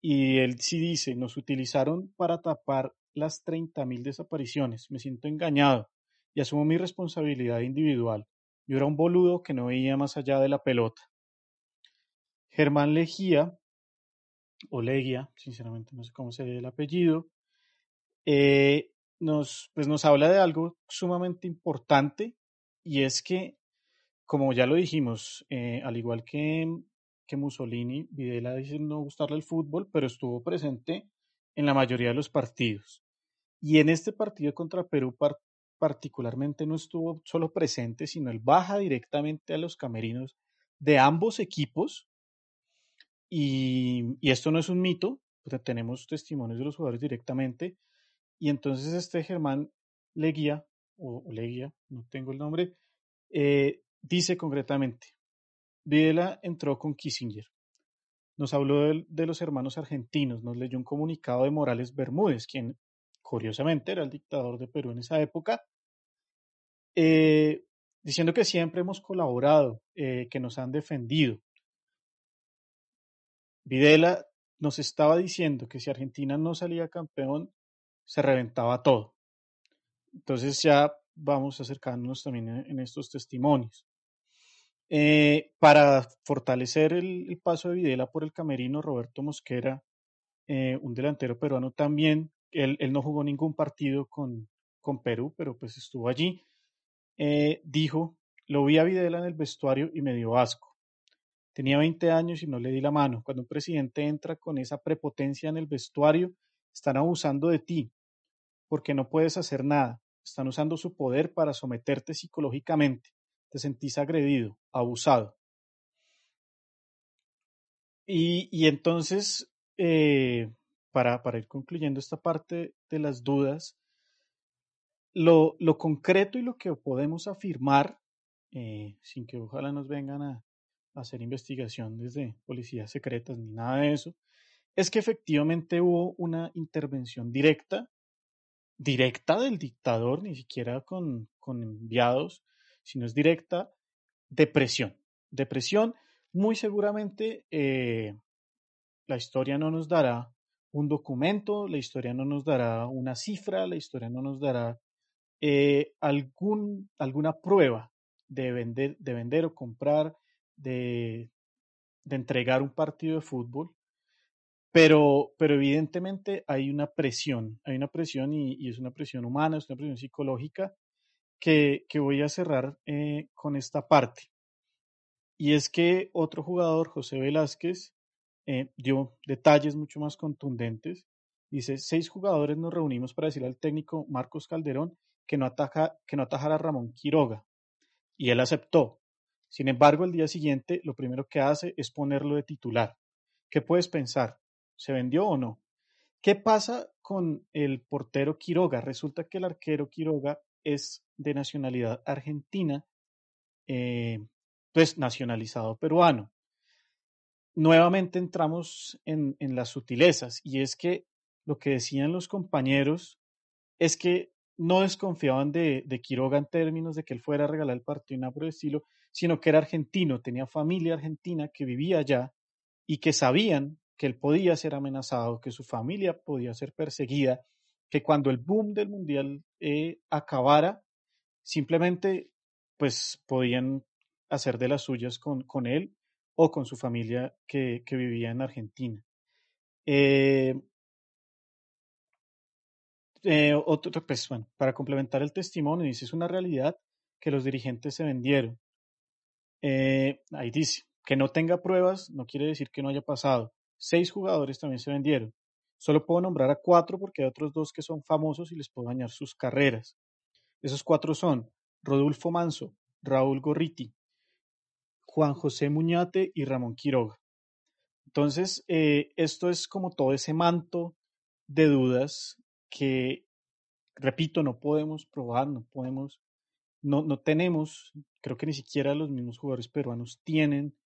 Y él sí dice, nos utilizaron para tapar las 30.000 desapariciones. Me siento engañado y asumo mi responsabilidad individual. Yo era un boludo que no veía más allá de la pelota. Germán Legía, o Leguía, sinceramente no sé cómo sería el apellido, eh, nos, pues nos habla de algo sumamente importante y es que como ya lo dijimos, eh, al igual que, que Mussolini, Videla dice no gustarle el fútbol, pero estuvo presente en la mayoría de los partidos. Y en este partido contra Perú particularmente no estuvo solo presente, sino él baja directamente a los camerinos de ambos equipos. Y, esto no es un mito, tenemos testimonios de los jugadores directamente. Y entonces este Germán Leguía, o, Leguía, no tengo el nombre, eh, Dice concretamente, Videla entró con Kissinger. Nos habló de, los hermanos argentinos, nos leyó un comunicado de Morales Bermúdez, quien curiosamente era el dictador de Perú en esa época, eh, diciendo que siempre hemos colaborado, eh, que nos han defendido. Videla nos estaba diciendo que si Argentina no salía campeón, se reventaba todo. Entonces ya vamos acercándonos también en, estos testimonios. Eh, para fortalecer el, paso de Videla por el camerino, Roberto Mosquera, un delantero peruano también, él, él, no jugó ningún partido con, con Perú, pero pues estuvo allí, eh, dijo, lo vi a Videla en el vestuario y me dio asco. Tenía 20 años y no le di la mano. Cuando un presidente entra con esa prepotencia en el vestuario, están abusando de ti, porque no puedes hacer nada. Están usando su poder para someterte psicológicamente te sentís agredido, abusado. Y, y entonces, eh, para, para, ir concluyendo esta parte de las dudas, lo, lo concreto y lo que podemos afirmar, eh, sin que ojalá nos vengan a, hacer investigación desde policías secretas ni nada de eso, es que efectivamente hubo una intervención directa, directa del dictador, ni siquiera con, con enviados, sino es directa depresión. Depresión, muy seguramente eh, la historia no nos dará un documento, la historia no nos dará una cifra, la historia no nos dará eh, algún, alguna prueba de vender, de vender o comprar, de, de entregar un partido de fútbol, pero, pero evidentemente hay una presión, hay una presión y, y, es una presión humana, es una presión psicológica que, que voy a cerrar eh, con esta parte. Y es que otro jugador, José Velázquez, eh, dio detalles mucho más contundentes. Dice, seis jugadores nos reunimos para decirle al técnico Marcos Calderón que no, ataja, que no atajara a Ramón Quiroga. Y él aceptó. Sin embargo, el día siguiente lo primero que hace es ponerlo de titular. ¿Qué puedes pensar? ¿Se vendió o no? ¿Qué pasa con el portero Quiroga? Resulta que el arquero Quiroga es de nacionalidad argentina, eh, pues nacionalizado peruano. Nuevamente entramos en, en las sutilezas y es que lo que decían los compañeros es que no desconfiaban de, Quiroga en términos de que él fuera a regalar el partido y nada por el estilo, sino que era argentino, tenía familia argentina que vivía allá y que sabían que él podía ser amenazado, que su familia podía ser perseguida, que cuando el boom del mundial eh, acabara, simplemente pues podían hacer de las suyas con, con él o con su familia que, vivía en Argentina. Eh, eh, otro, pues, bueno, para complementar el testimonio, dice, es una realidad que los dirigentes se vendieron. Eh, ahí dice, que no tenga pruebas no quiere decir que no haya pasado. Seis jugadores también se vendieron. Solo puedo nombrar a cuatro porque hay otros dos que son famosos y les puedo dañar sus carreras. Esos cuatro son Rodolfo Manso, Raúl Gorriti, Juan José Muñate y Ramón Quiroga. Entonces, eh, esto es como todo ese manto de dudas que, repito, no podemos probar, no podemos, no, no tenemos, creo que ni siquiera los mismos jugadores peruanos tienen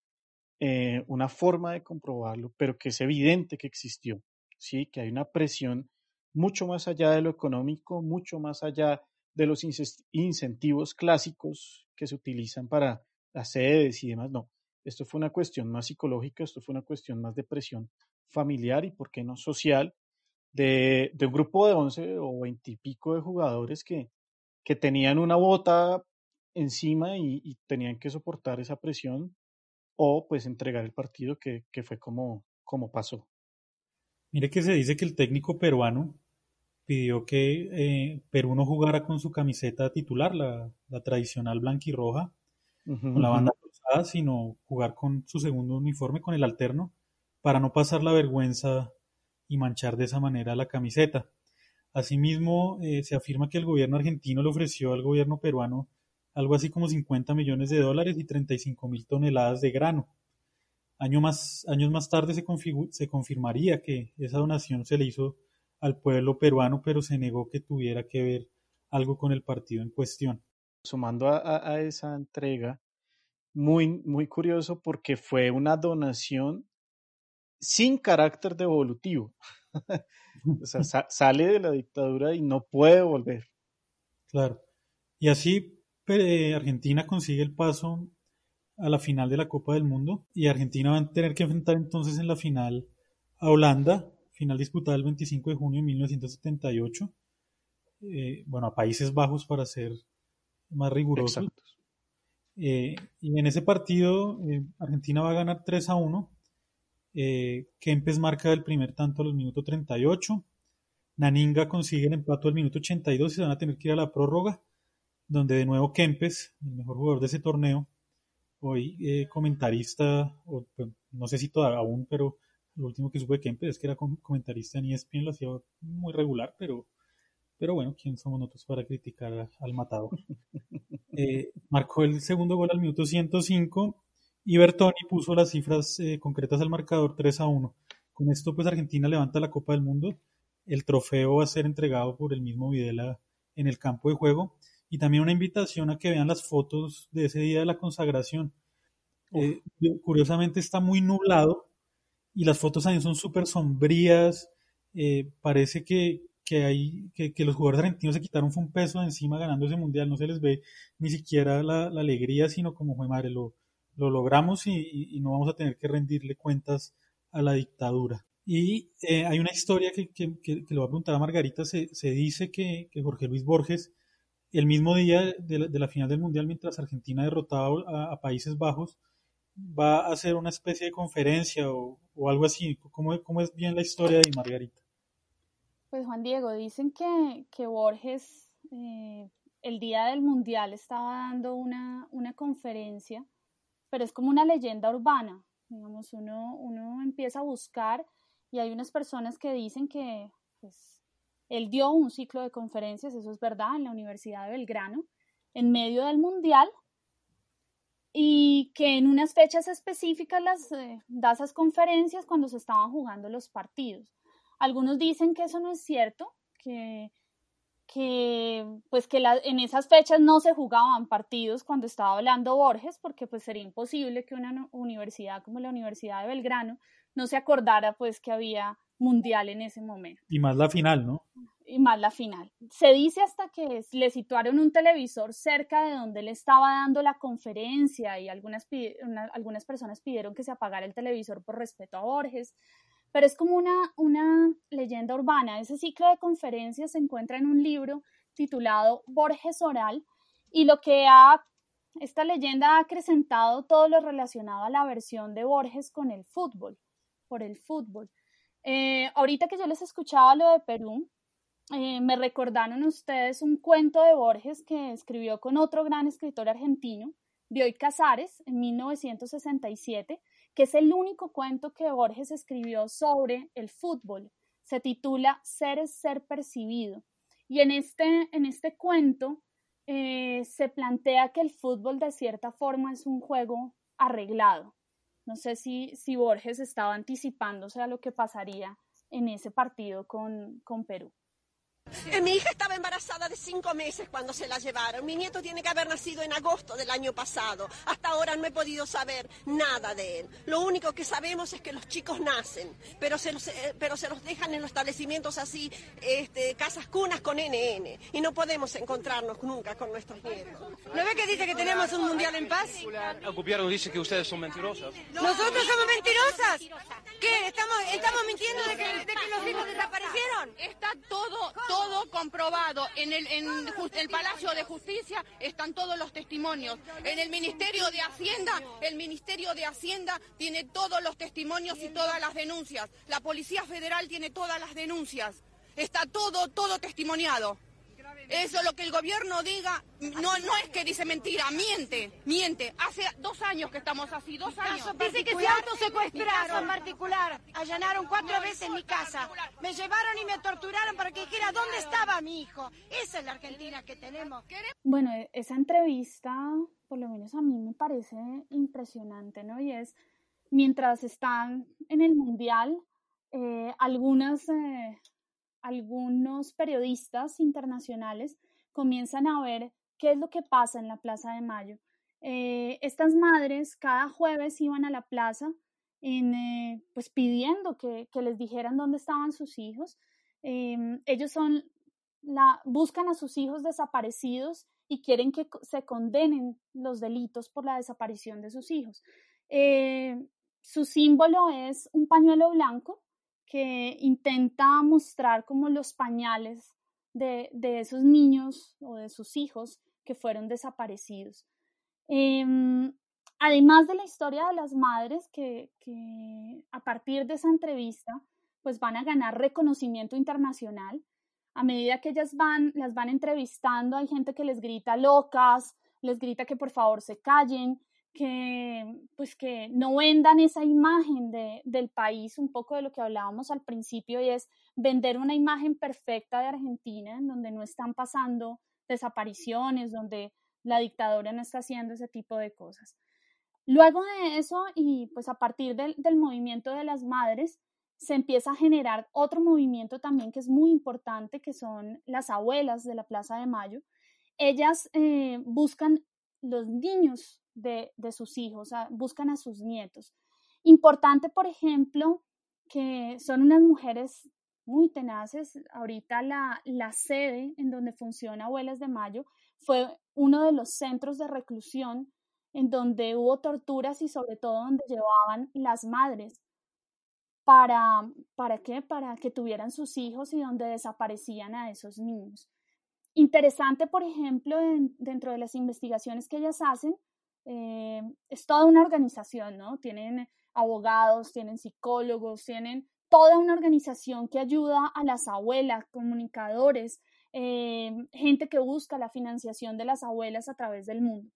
eh, una forma de comprobarlo, pero que es evidente que existió, ¿sí? que hay una presión mucho más allá de lo económico, mucho más allá de los incentivos clásicos que se utilizan para las sedes y demás. No, esto fue una cuestión más psicológica, esto fue una cuestión más de presión familiar y, por qué no, social, de, un grupo de 11 o 20 y pico de jugadores que, que tenían una bota encima y, tenían que soportar esa presión o pues entregar el partido que, fue como, como pasó. Mire que se dice que el técnico peruano pidió que eh, Perú no jugara con su camiseta titular, la, la tradicional blanquirroja, con la banda cruzada, sino jugar con su segundo uniforme, con el alterno, para no pasar la vergüenza y manchar de esa manera la camiseta. Asimismo, eh, se afirma que el gobierno argentino le ofreció al gobierno peruano algo así como 50 millones de dólares y 35 mil toneladas de grano. Año más, años más tarde se, se confirmaría que esa donación se le hizo al pueblo peruano, pero se negó que tuviera que ver algo con el partido en cuestión. Sumando a, esa entrega, muy, muy curioso porque fue una donación sin carácter devolutivo. o sea, sale de la dictadura y no puede volver. Claro. Y así eh, Argentina consigue el paso a la final de la Copa del Mundo y Argentina va a tener que enfrentar entonces en la final a Holanda, final disputada el 25 de junio de 1978. Eh, bueno, a Países Bajos para ser más rigurosos. Eh, y en ese partido Argentina va a ganar 3 a 1 eh, Kempes marca el primer tanto a los minutos 38. Naninga consigue el empate al minuto 82 y se van a tener que ir a la prórroga, donde de nuevo Kempes, el mejor jugador de ese torneo, hoy eh, comentarista, o, pues, no sé si todavía aún, pero lo último que supe de Kempes es que era comentarista en ESPN, lo hacía muy regular, pero, pero bueno, ¿quién somos nosotros para criticar al matado? Eh, marcó el segundo gol al minuto 105 y Bertoni puso las cifras eh, concretas al marcador 3 a 1. Con esto, pues Argentina levanta la Copa del Mundo. El trofeo va a ser entregado por el mismo Videla en el campo de juego. Y también una invitación a que vean las fotos de ese día de la consagración. Eh, curiosamente está muy nublado y las fotos también son súper sombrías. Eh, parece que, hay, que, los jugadores argentinos se quitaron un peso de encima ganando ese mundial. No se les ve ni siquiera la, alegría, sino como fue madre, lo, lo logramos y, no vamos a tener que rendirle cuentas a la dictadura. Y eh, hay una historia que, que, que, le voy a preguntar a Margarita, se, se dice que, Jorge Luis Borges, el mismo día de la, final del Mundial, mientras Argentina derrotaba a, Países Bajos, va a hacer una especie de conferencia o, o algo así. ¿Cómo, ¿Cómo, es bien la historia de Margarita? Pues Juan Diego, dicen que, que Borges eh, el día del Mundial estaba dando una, una conferencia pero es como una leyenda urbana. Digamos, uno, uno empieza a buscar y hay unas personas que dicen que pues, él dio un ciclo de conferencias, eso es verdad, en la Universidad de Belgrano, en medio del Mundial, y que en unas fechas específicas las eh, da esas conferencias cuando se estaban jugando los partidos. Algunos dicen que eso no es cierto, que que pues que en esas fechas no se jugaban partidos cuando estaba hablando Borges porque pues sería imposible que una universidad como la Universidad de Belgrano no se acordara pues que había mundial en ese momento. Y más la final, ¿no? Y más la final. Se dice hasta que le situaron un televisor cerca de donde él estaba dando la conferencia y algunas, algunas personas pidieron que se apagara el televisor por respeto a Borges pero es como una, una leyenda urbana. Ese ciclo de conferencias se encuentra en un libro titulado Borges Oral y lo que ha, esta leyenda ha acrecentado todo lo relacionado a la versión de Borges con el fútbol, por el fútbol. Eh, ahorita que yo les escuchaba lo de Perú, eh, me recordaron ustedes un cuento de Borges que escribió con otro gran escritor argentino, Bioy Casares, en 1967, que es el único cuento que Borges escribió sobre el fútbol. Se titula Ser es ser percibido. Y en este, en este cuento eh, se plantea que el fútbol de cierta forma es un juego arreglado. No sé si, si Borges estaba anticipándose a lo que pasaría en ese partido con, con Perú. Eh, mi hija estaba embarazada de cinco meses cuando se la llevaron. Mi nieto tiene que haber nacido en agosto del año pasado. Hasta ahora no he podido saber nada de él. Lo único que sabemos es que los chicos nacen, pero se los, eh, pero se los dejan en los establecimientos así, este, casas cunas con NN. Y no podemos encontrarnos nunca con nuestros nietos. ¿No ve que dice que tenemos un mundial en paz? Gobierno dice que ustedes son mentirosas. ¿Nosotros somos mentirosas? ¿Qué? ¿Estamos, estamos mintiendo de que, de que los hijos desaparecieron? Está todo, todo comprobado. En el, en el Palacio de Justicia están todos los testimonios. En el Ministerio de Hacienda, el Ministerio de Hacienda tiene todos los testimonios y todas las denuncias. La Policía Federal tiene todas las denuncias. Está todo, todo testimoniado. Eso lo que el gobierno diga, no, no es que dice mentira, miente, miente. Hace dos años que estamos así, dos años. Dice que se autosecuestraron en particular. Allanaron cuatro veces mi casa. Me llevaron y me torturaron para que dijera dónde estaba mi hijo. Esa es la Argentina que tenemos. Bueno, e, esa entrevista, por lo menos a mí me parece impresionante, ¿no? Y es, mientras están en el Mundial, eh, algunas... Eh, algunos periodistas internacionales comienzan a ver qué es lo que pasa en la Plaza de Mayo. Eh, estas madres cada jueves iban a la plaza eh, pues pidiendo que, les dijeran dónde estaban sus hijos. Em, ellos buscan a sus hijos desaparecidos y quieren que se condenen los delitos por la desaparición de sus hijos. Eh, su símbolo es un pañuelo blanco que intenta mostrar como los pañales de, de, esos niños o de sus hijos que fueron desaparecidos. Eh, además de la historia de las madres que, que, a partir de esa entrevista pues van a ganar reconocimiento internacional. A medida que ellas van, las van entrevistando, hay gente que les grita locas, les grita que por favor se callen, que, pues que no vendan esa imagen de, del país, un poco de lo que hablábamos al principio, y es vender una imagen perfecta de Argentina, en donde no están pasando desapariciones, donde la dictadura no está haciendo ese tipo de cosas. Luego de eso, y pues a partir del, del movimiento de las madres, se empieza a generar otro movimiento también que es muy importante, que son las abuelas de la Plaza de Mayo. Ellas eh, buscan los niños de, sus hijos, buscan a sus nietos. Importante, por ejemplo, que son unas mujeres muy tenaces. Ahorita la, la sede en donde funciona Abuelas de Mayo fue uno de los centros de reclusión en donde hubo torturas y sobre todo donde llevaban las madres para, ¿para qué? Para que tuvieran sus hijos y donde desaparecían a esos niños. Interesante, por ejemplo, dentro de las investigaciones que ellas hacen, eh, es toda una organización, ¿no? Tienen abogados, tienen psicólogos, tienen toda una organización que ayuda a las abuelas, comunicadores, eh, gente que busca la financiación de las abuelas a través del mundo.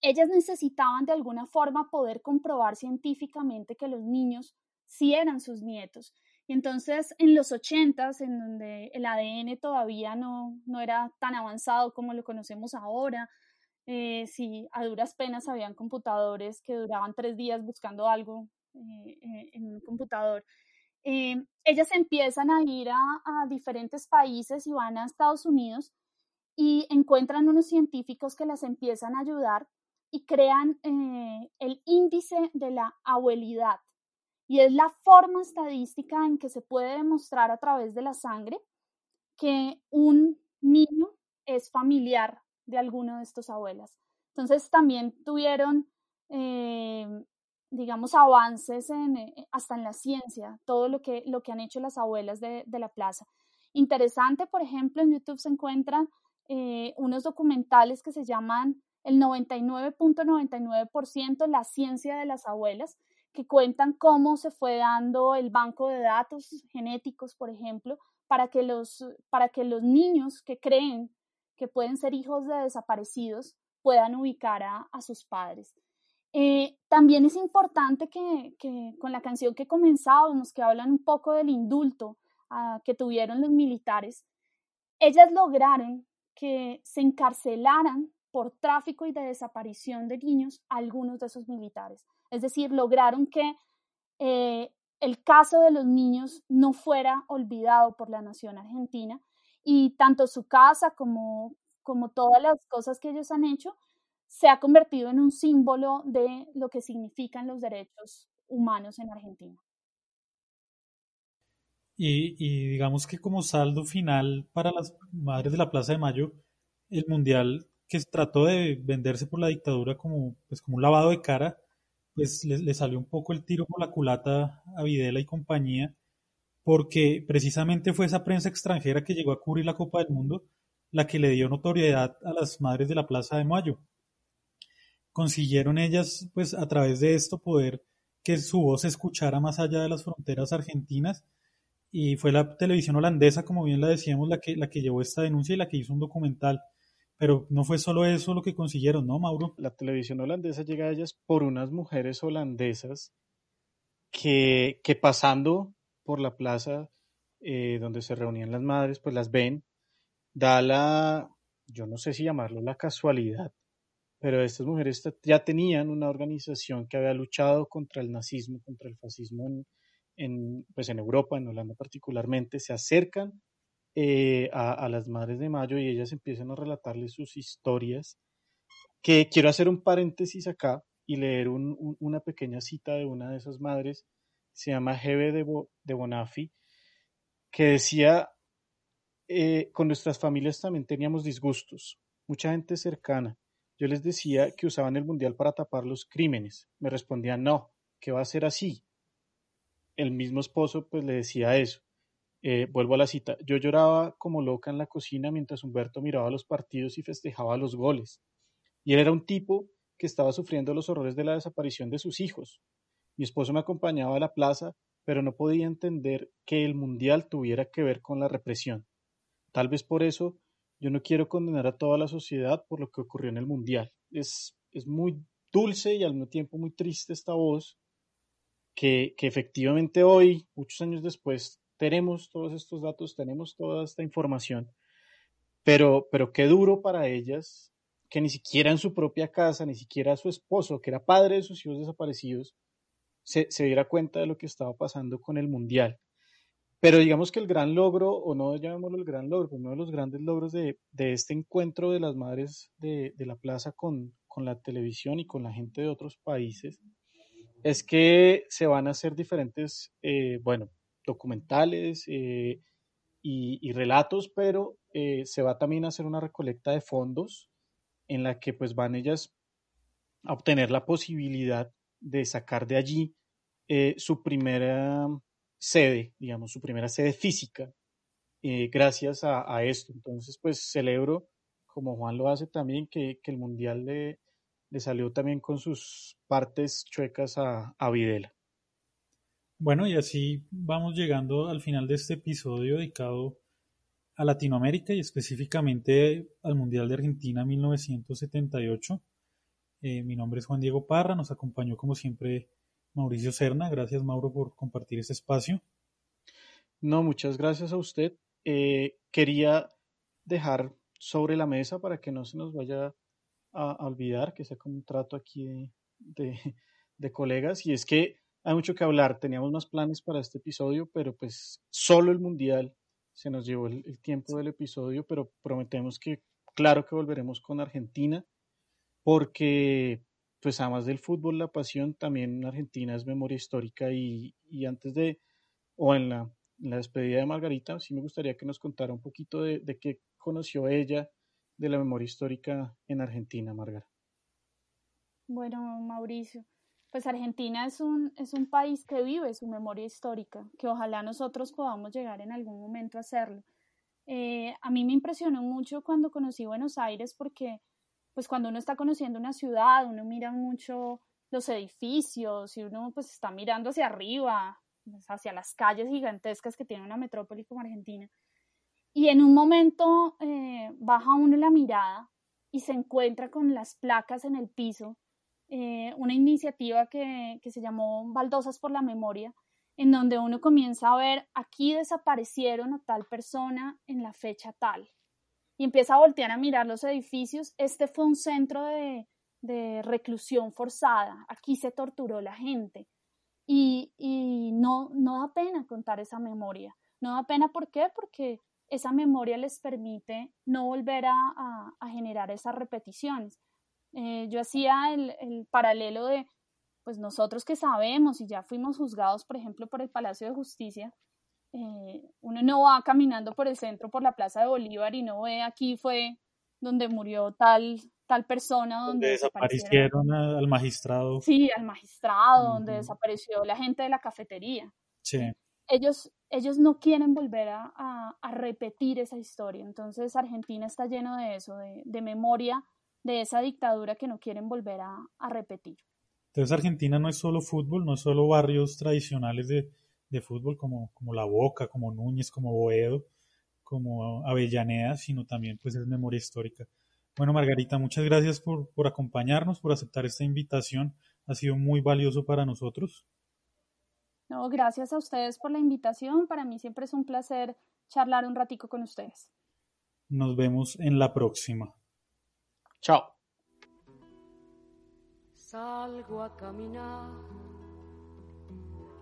Ellas necesitaban de alguna forma poder comprobar científicamente que los niños sí eran sus nietos. Y entonces en los ochentas, en donde el ADN todavía no, no era tan avanzado como lo conocemos ahora, eh, si a duras penas habían computadores que duraban tres días buscando algo eh, eh, en un computador. ellas empiezan a ir a, a, diferentes países y van a Estados Unidos y encuentran unos científicos que las empiezan a ayudar y crean el índice de la abuelidad. Y es la forma estadística en que se puede demostrar a través de la sangre que un niño es familiar de alguno de estos abuelas. Entonces también tuvieron, eh, digamos, avances en, eh, hasta en la ciencia, todo lo que, lo que han hecho las abuelas de, de la plaza. Interesante, por ejemplo, en YouTube se encuentran eh, unos documentales que se llaman el 99.99% la ciencia de las abuelas, que cuentan cómo se fue dando el banco de datos genéticos, por ejemplo, para que los, para que los niños que creen que pueden ser hijos de desaparecidos puedan ubicar a, sus padres. Eh, también es importante que, con la canción que comenzábamos, que hablan un poco del indulto ah, que tuvieron los militares, ellas lograron que se encarcelaran por tráfico y de desaparición de niños a algunos de esos militares. Es decir, lograron que eh, el caso de los niños no fuera olvidado por la nación argentina y tanto su casa como, como todas las cosas que ellos han hecho se ha convertido en un símbolo de lo que significan los derechos humanos en Argentina. Y, digamos que como saldo final para las madres de la Plaza de Mayo, el Mundial que trató de venderse por la dictadura como, pues, como un lavado de cara, pues le, le, salió un poco el tiro por la culata a Videla y compañía, porque precisamente fue esa prensa extranjera que llegó a cubrir la Copa del Mundo la que le dio notoriedad a las madres de la Plaza de Mayo. Consiguieron ellas, pues a través de esto, poder que su voz se escuchara más allá de las fronteras argentinas y fue la televisión holandesa, como bien la decíamos, la que, la que llevó esta denuncia y la que hizo un documental. Pero no fue solo eso lo que consiguieron, ¿no, Mauro? La televisión holandesa llega a ellas por unas mujeres holandesas que, que pasando por la plaza eh, donde se reunían las madres, pues las ven, da la, yo no sé si llamarlo la casualidad, pero estas mujeres ya tenían una organización que había luchado contra el nazismo, contra el fascismo en, pues en Europa, en Holanda particularmente, se acercan eh, a, las Madres de Mayo y ellas empiezan a relatarles sus historias, que quiero hacer un paréntesis acá y leer un, un, una pequeña cita de una de esas madres, se llama Hebe de, Bo, de Bonafi, que decía, eh, con nuestras familias también teníamos disgustos, mucha gente cercana. Yo les decía que usaban el mundial para tapar los crímenes. Me respondían, no, que va a ser así. El mismo esposo pues le decía eso. Eh, vuelvo a la cita. Yo lloraba como loca en la cocina mientras Humberto miraba los partidos y festejaba los goles. Y él era un tipo que estaba sufriendo los horrores de la desaparición de sus hijos. Mi esposo me acompañaba a la plaza, pero no podía entender que el mundial tuviera que ver con la represión. Tal vez por eso yo no quiero condenar a toda la sociedad por lo que ocurrió en el mundial. Es, es muy dulce y al mismo tiempo muy triste esta voz que, que efectivamente hoy, muchos años después, tenemos todos estos datos, tenemos toda esta información, pero, pero qué duro para ellas que ni siquiera en su propia casa, ni siquiera su esposo, que era padre de sus hijos desaparecidos, se, se diera cuenta de lo que estaba pasando con el Mundial. Pero digamos que el gran logro, o no llamémoslo el gran logro, uno de los grandes logros de, de este encuentro de las madres de, de la plaza con, con, la televisión y con la gente de otros países, es que se van a hacer diferentes, eh, bueno, documentales eh, y, relatos, pero eh, se va también a hacer una recolecta de fondos en la que pues van ellas a obtener la posibilidad de sacar de allí eh, su primera sede, digamos, su primera sede física, eh, gracias a, esto. Entonces, pues celebro, como Juan lo hace también, que, que el Mundial le, le, salió también con sus partes chuecas a, a Videla. Bueno, y así vamos llegando al final de este episodio dedicado a Latinoamérica y específicamente al Mundial de Argentina 1978. Eh, mi nombre es Juan Diego Parra, nos acompañó como siempre Mauricio Serna. Gracias, Mauro, por compartir este espacio. No, muchas gracias a usted. Eh, quería dejar sobre la mesa para que no se nos vaya a, olvidar, que sea como un trato aquí de, colegas, y es que hay mucho que hablar. Teníamos más planes para este episodio, pero pues solo el Mundial se nos llevó el tiempo del episodio, pero prometemos que, claro que volveremos con Argentina, porque pues además del fútbol, la pasión también en Argentina es memoria histórica y, y antes de, o en la, en la, despedida de Margarita, sí me gustaría que nos contara un poquito de, de qué conoció ella de la memoria histórica en Argentina, Margarita. Bueno, Mauricio, pues Argentina es un, es un país que vive su memoria histórica, que ojalá nosotros podamos llegar en algún momento a hacerlo. Eh, a mí me impresionó mucho cuando conocí Buenos Aires porque pues cuando uno está conociendo una ciudad, uno mira mucho los edificios y uno pues está mirando hacia arriba, pues, hacia las calles gigantescas que tiene una metrópoli como Argentina. Y en un momento eh, baja uno la mirada y se encuentra con las placas en el piso, eh, una iniciativa que, que se llamó Baldosas por la Memoria, en donde uno comienza a ver, aquí desaparecieron a tal persona en la fecha tal. Y empieza a voltear a mirar los edificios, este fue un centro de, de reclusión forzada, aquí se torturó la gente y, y no, no da pena contar esa memoria. No da pena, ¿por qué? Porque esa memoria les permite no volver a, a, generar esas repeticiones. Eh, yo hacía el, el, paralelo de, pues nosotros que sabemos y ya fuimos juzgados, por ejemplo, por el Palacio de Justicia, eh, uno no va caminando por el centro, por la Plaza de Bolívar y no ve aquí fue donde murió tal, tal persona, donde, donde desaparecieron al magistrado. Sí, al magistrado, uh -huh. donde desapareció la gente de la cafetería. Sí. Ellos, ellos no quieren volver a, a, a, repetir esa historia. Entonces Argentina está lleno de eso, de, de memoria de esa dictadura que no quieren volver a, a, repetir. Entonces Argentina no es solo fútbol, no es solo barrios tradicionales de, de fútbol como, como La Boca, como Núñez, como Boedo, como Avellaneda, sino también pues es memoria histórica. Bueno, Margarita, muchas gracias por, por acompañarnos, por aceptar esta invitación. Ha sido muy valioso para nosotros. No, gracias a ustedes por la invitación. Para mí siempre es un placer charlar un ratico con ustedes. Nos vemos en la próxima. Chao. Salgo a caminar